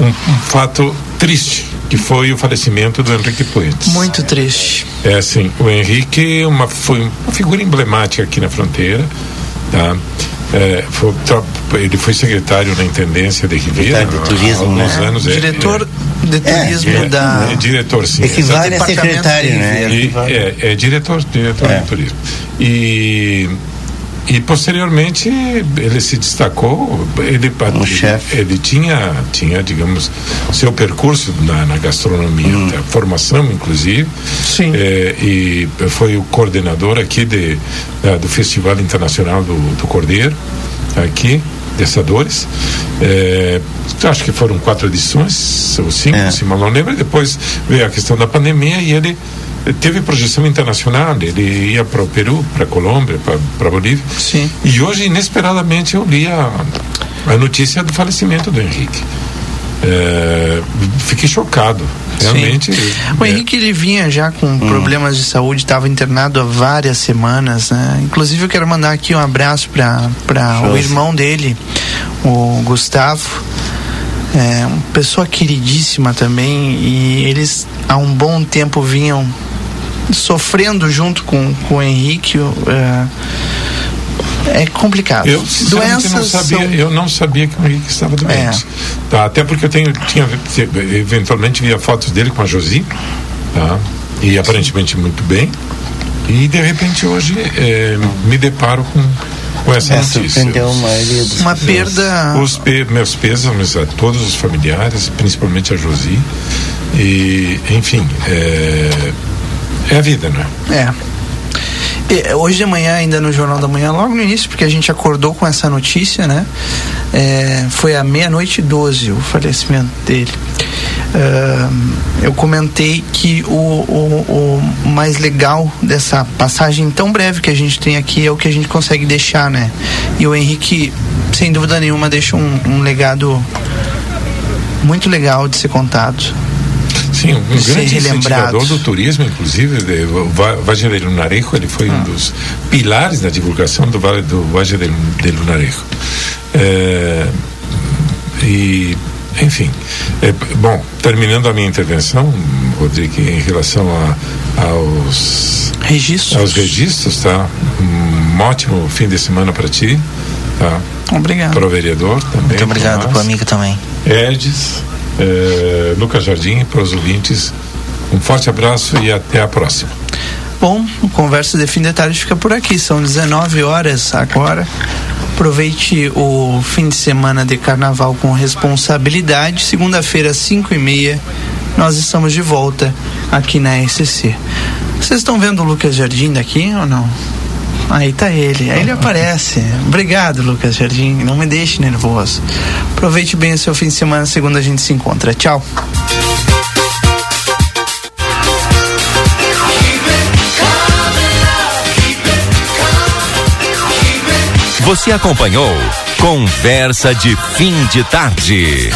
um, um fato triste, que foi o falecimento do Henrique Puentes. Muito triste. É assim, o Henrique uma, foi uma figura emblemática aqui na fronteira, tá? É, foi- tra- ele foi secretário na Intendência de Ribeira Secretário de há Turismo, alguns né? anos. é- Diretor de É, turismo é, da. é diretor, sim. Equivale a secretário, de né? E, é, é diretor, diretor É. de turismo. E, e posteriormente ele se destacou, ele, Um chefe. ele tinha, tinha, digamos, seu percurso na, na gastronomia, Hum. a formação inclusive. Sim. É, e foi o coordenador aqui de, da- do Festival Internacional do, do Cordeiro, aqui, de. É, acho que foram quatro edições, ou cinco, É. se mal não lembro. Depois veio a questão da pandemia e ele teve projeção internacional. Ele ia para o Peru, para a Colômbia, para a Bolívia. Sim. E hoje, inesperadamente, eu li a, a notícia do falecimento do Henrique. É, fiquei chocado. Realmente. O Henrique ele vinha já com problemas de saúde, estava internado há várias semanas, né? Inclusive eu quero mandar aqui um abraço para o irmão dele, o Gustavo. É uma pessoa queridíssima também e eles há um bom tempo vinham sofrendo junto com, com o Henrique. É, é complicado. Eu sinceramente não Doenças sabia, são- eu não sabia que o Henrique estava doente. Tá, até porque eu tenho, tinha, eventualmente via fotos dele com a Josi, tá? E aparentemente muito bem. E de repente hoje eh, me deparo com, com essa É, notícia. Uma perda. Os pe- meus pêsames a todos os familiares, principalmente a Josi. E, enfim, é, é a vida, né? É. E, Hoje de manhã, ainda no Jornal da Manhã, logo no início, porque a gente acordou com essa notícia, né? É, foi à meia-noite e 12 o falecimento dele. Ah, eu comentei que o, o, o mais legal dessa passagem tão breve que a gente tem aqui é o que a gente consegue deixar, né? E o Henrique, sem dúvida nenhuma, deixa um, um legado muito legal de ser contado. Sim, um De ser grande incentivador do turismo, inclusive, de, o Va- Valle del Lunarejo, ele foi Ah. um dos pilares da divulgação do Vale do Valle del Lunarejo. É, e, enfim, é, bom, terminando a minha intervenção, Rodrigo, em relação a, aos registros, aos registros, tá? Um ótimo fim de semana para ti, tá? Obrigado. Para o vereador também. Muito obrigado Tomás. pro amigo também. Edis, eh, Lucas Jardim, para os ouvintes, um forte abraço e até a próxima. Bom, o Conversa de Fim de Tarde fica por aqui. São 19 horas agora. Aproveite o fim de semana de carnaval com responsabilidade. Segunda-feira, às 5 e meia, nós estamos de volta aqui na SCC. Vocês estão vendo o Lucas Jardim daqui ou não? Aí tá ele, aí ele aparece. Obrigado, Lucas Jardim. Não me deixe nervoso. Aproveite bem o seu fim de semana, segunda a gente se encontra. Tchau. Você acompanhou Conversa de Fim de Tarde.